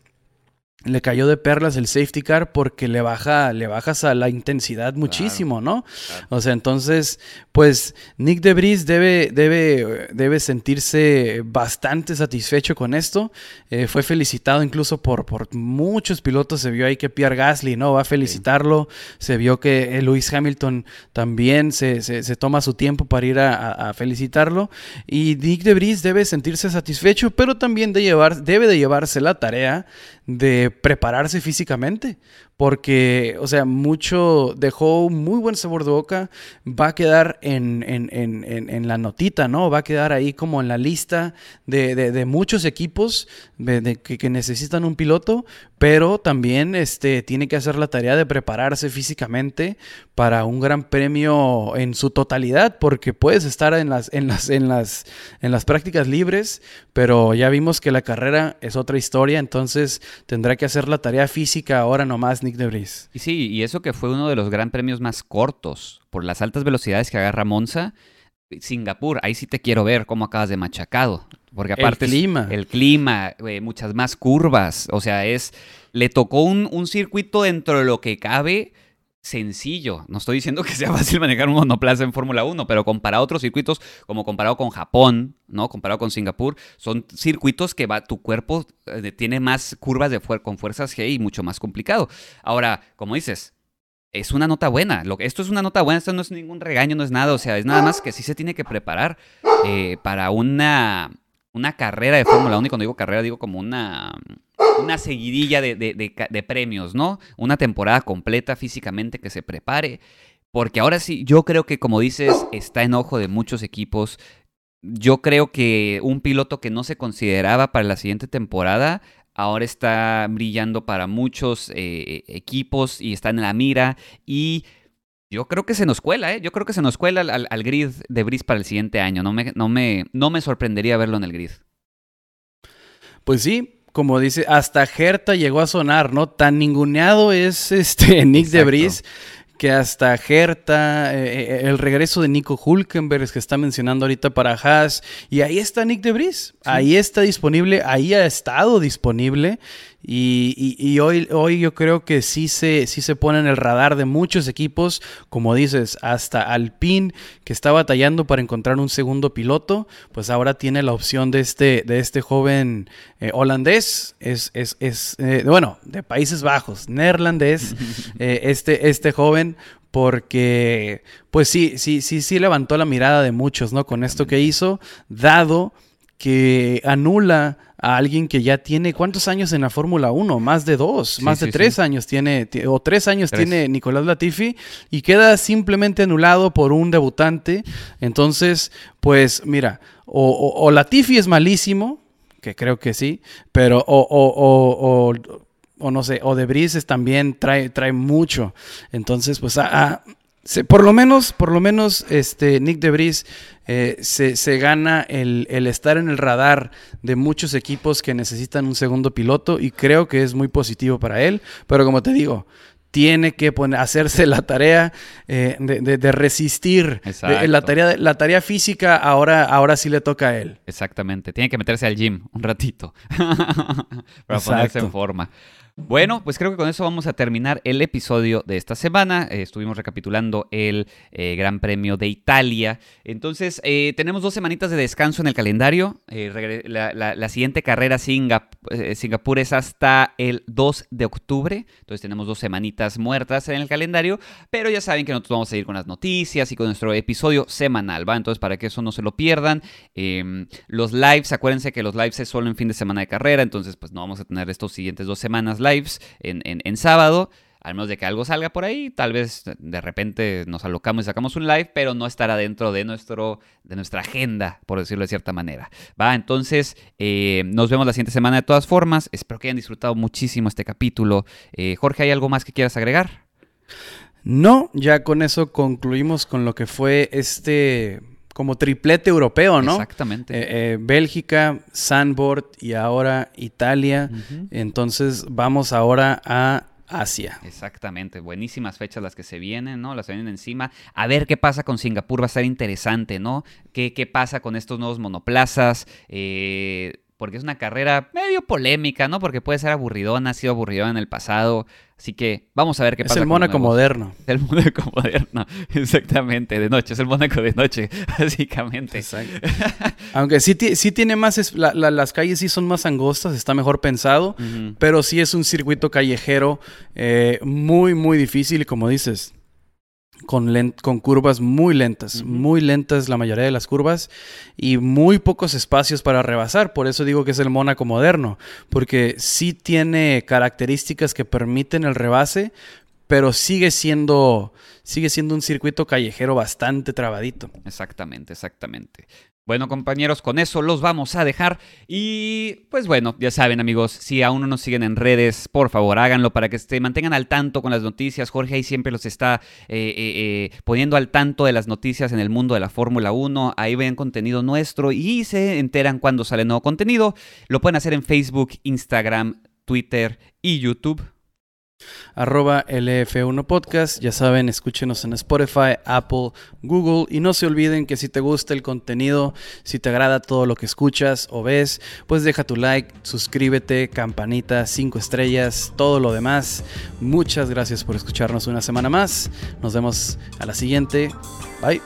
le cayó de perlas el safety car porque le baja, le bajas a la intensidad muchísimo, ¿no? O sea, entonces, pues Nick Debris debe, debe, debe sentirse bastante satisfecho con esto. Eh, fue felicitado incluso por, por muchos pilotos. Se vio ahí que Pierre Gasly, ¿no? Va a felicitarlo. Se vio que Lewis Hamilton también se, se, toma su tiempo para ir a, felicitarlo. Y Nick Debris debe sentirse satisfecho, pero también de llevar, debe de llevarse la tarea de prepararse físicamente, porque, o sea, mucho dejó un muy buen sabor de boca, va a quedar en, en, en, en la notita, ¿no? Va a quedar ahí como en la lista de, de, muchos equipos de, que, que, necesitan un piloto, pero también este, tiene que hacer la tarea de prepararse físicamente para un gran premio en su totalidad, porque puedes estar en las, en las, en las, en las prácticas libres, pero ya vimos que la carrera es otra historia, entonces tendrá que hacer la tarea física ahora nomás de Y sí, y eso que fue uno de los gran premios más cortos por las altas velocidades que agarra Monza. Singapur, ahí sí te quiero ver cómo acabas de machacado. Porque aparte el clima, el clima eh, muchas más curvas. O sea, es. Le tocó un, un circuito dentro de lo que cabe sencillo. No estoy diciendo que sea fácil manejar un monoplaza en Fórmula 1, pero comparado a otros circuitos, como comparado con Japón, ¿no? Comparado con Singapur, son circuitos que va, tu cuerpo eh, tiene más curvas de con fuerzas G y mucho más complicado. Ahora, como dices, es una nota buena. Esto es una nota buena, esto no es ningún regaño, no es nada. O sea, es nada más que sí se tiene que preparar eh, para una, una carrera de Fórmula 1. Y cuando digo carrera, digo como una una seguidilla de, premios, ¿no? Una temporada completa físicamente que se prepare. Porque ahora sí, yo creo que como dices, está en ojo de muchos equipos. Yo creo que un piloto que no se consideraba para la siguiente temporada, ahora está brillando para muchos eh, equipos y está en la mira. Y yo creo que se nos cuela, ¿eh? Yo creo que se nos cuela al, grid de Brice para el siguiente año. No me, no, me, no me sorprendería verlo en el grid. Pues sí, como dice, hasta Gerta llegó a sonar, ¿no? Tan ninguneado es este Nick de Bris que hasta Gerta, eh, eh, el regreso de Nico Hulkenberg que está mencionando ahorita para Haas, y ahí está Nick de Bris, ahí está disponible, ahí ha estado disponible, Y, hoy, hoy yo creo que sí se, sí se pone en el radar de muchos equipos, como dices, hasta Alpine, que está batallando para encontrar un segundo piloto, pues ahora tiene la opción de este, de este joven eh, holandés, es, es, es eh, bueno, de Países Bajos, neerlandés, eh, este, este joven, porque pues sí, sí, sí, sí levantó la mirada de muchos, ¿no? Con esto que hizo, dado que anula a alguien que ya tiene cuántos años en la Fórmula 1, más de dos, más de tres años tiene, o tres años tiene Nicolás Latifi y queda simplemente anulado por un debutante. Entonces, pues mira, o, Latifi es malísimo, que creo que sí, pero o, o, o no sé, o de Brises también trae, trae mucho. Entonces, pues a, por lo menos, por lo menos, este, Nick Debris eh, se, se, gana el, estar en el radar de muchos equipos que necesitan un segundo piloto y creo que es muy positivo para él. Pero como te digo, tiene que poner, hacerse la tarea eh, de, resistir. la, tarea, la tarea física ahora, ahora sí le toca a él. Exactamente. Tiene que meterse al gym un ratito para ponerse en forma. Bueno, pues creo que con eso vamos a terminar el episodio de esta semana. Eh, estuvimos recapitulando el eh, Gran Premio de Italia. Entonces, eh, tenemos dos semanitas de descanso en el calendario. La, siguiente carrera Singapur es hasta el 2 de octubre. Entonces, tenemos dos semanitas muertas en el calendario. Pero ya saben que nosotros vamos a ir con las noticias y con nuestro episodio semanal, ¿va? Entonces, para que eso no se lo pierdan. Em, los lives, acuérdense que los lives es solo en fin de semana de carrera. Entonces, pues no vamos a tener estos siguientes dos semanas lives en, sábado. Al menos de que algo salga por ahí, tal vez de repente nos alocamos y sacamos un live, pero no estará dentro de, nuestro, de nuestra agenda, por decirlo de cierta manera. Va, entonces eh, nos vemos la siguiente semana de todas formas. Espero que hayan disfrutado muchísimo este capítulo. Eh, Jorge, ¿hay algo más que quieras agregar? No, ya con eso concluimos con lo que fue este como triplete europeo, ¿no? Exactamente. Eh, eh, Bélgica, Sandboard y ahora Italia. Entonces vamos ahora a Asia. Exactamente, buenísimas fechas las que se vienen, ¿no? Las vienen encima. A ver qué pasa con Singapur, va a ser interesante, ¿no? ¿Qué, qué pasa con estos nuevos monoplazas? Eh, porque es una carrera medio polémica, ¿no? Porque puede ser aburridona, ha sido aburridona en el pasado. Así que vamos a ver qué pasa. Es el Mónaco moderno. El Mónaco moderno, exactamente, de noche. Es el Mónaco de noche, básicamente. Exacto. Aunque sí, sí tiene más, las calles sí son más angostas, está mejor pensado, pero sí es un circuito callejero eh, muy, muy difícil y como dices, con, con curvas muy lentas, muy lentas la mayoría de las curvas y muy pocos espacios para rebasar. Por eso digo que es el Mónaco moderno, porque sí tiene características que permiten el rebase, pero sigue siendo, sigue siendo un circuito callejero bastante trabadito. Exactamente, exactamente. Bueno, compañeros, con eso los vamos a dejar. Y pues bueno, ya saben, amigos, si aún no nos siguen en redes, por favor, háganlo para que se mantengan al tanto con las noticias. Jorge ahí siempre los está eh, eh, eh, poniendo al tanto de las noticias en el mundo de la Fórmula 1. Ahí ven contenido nuestro y se enteran cuando sale nuevo contenido. Lo pueden hacer en Facebook, Instagram, Twitter y YouTube arroba LF1 Podcast. Ya saben, escúchenos en Spotify, Apple, Google y no se olviden que si te gusta el contenido, si te agrada todo lo que escuchas o ves, pues deja tu like, suscríbete, campanita, 5 estrellas, todo lo demás. Muchas gracias por escucharnos una semana más. Nos vemos a la siguiente. Bye.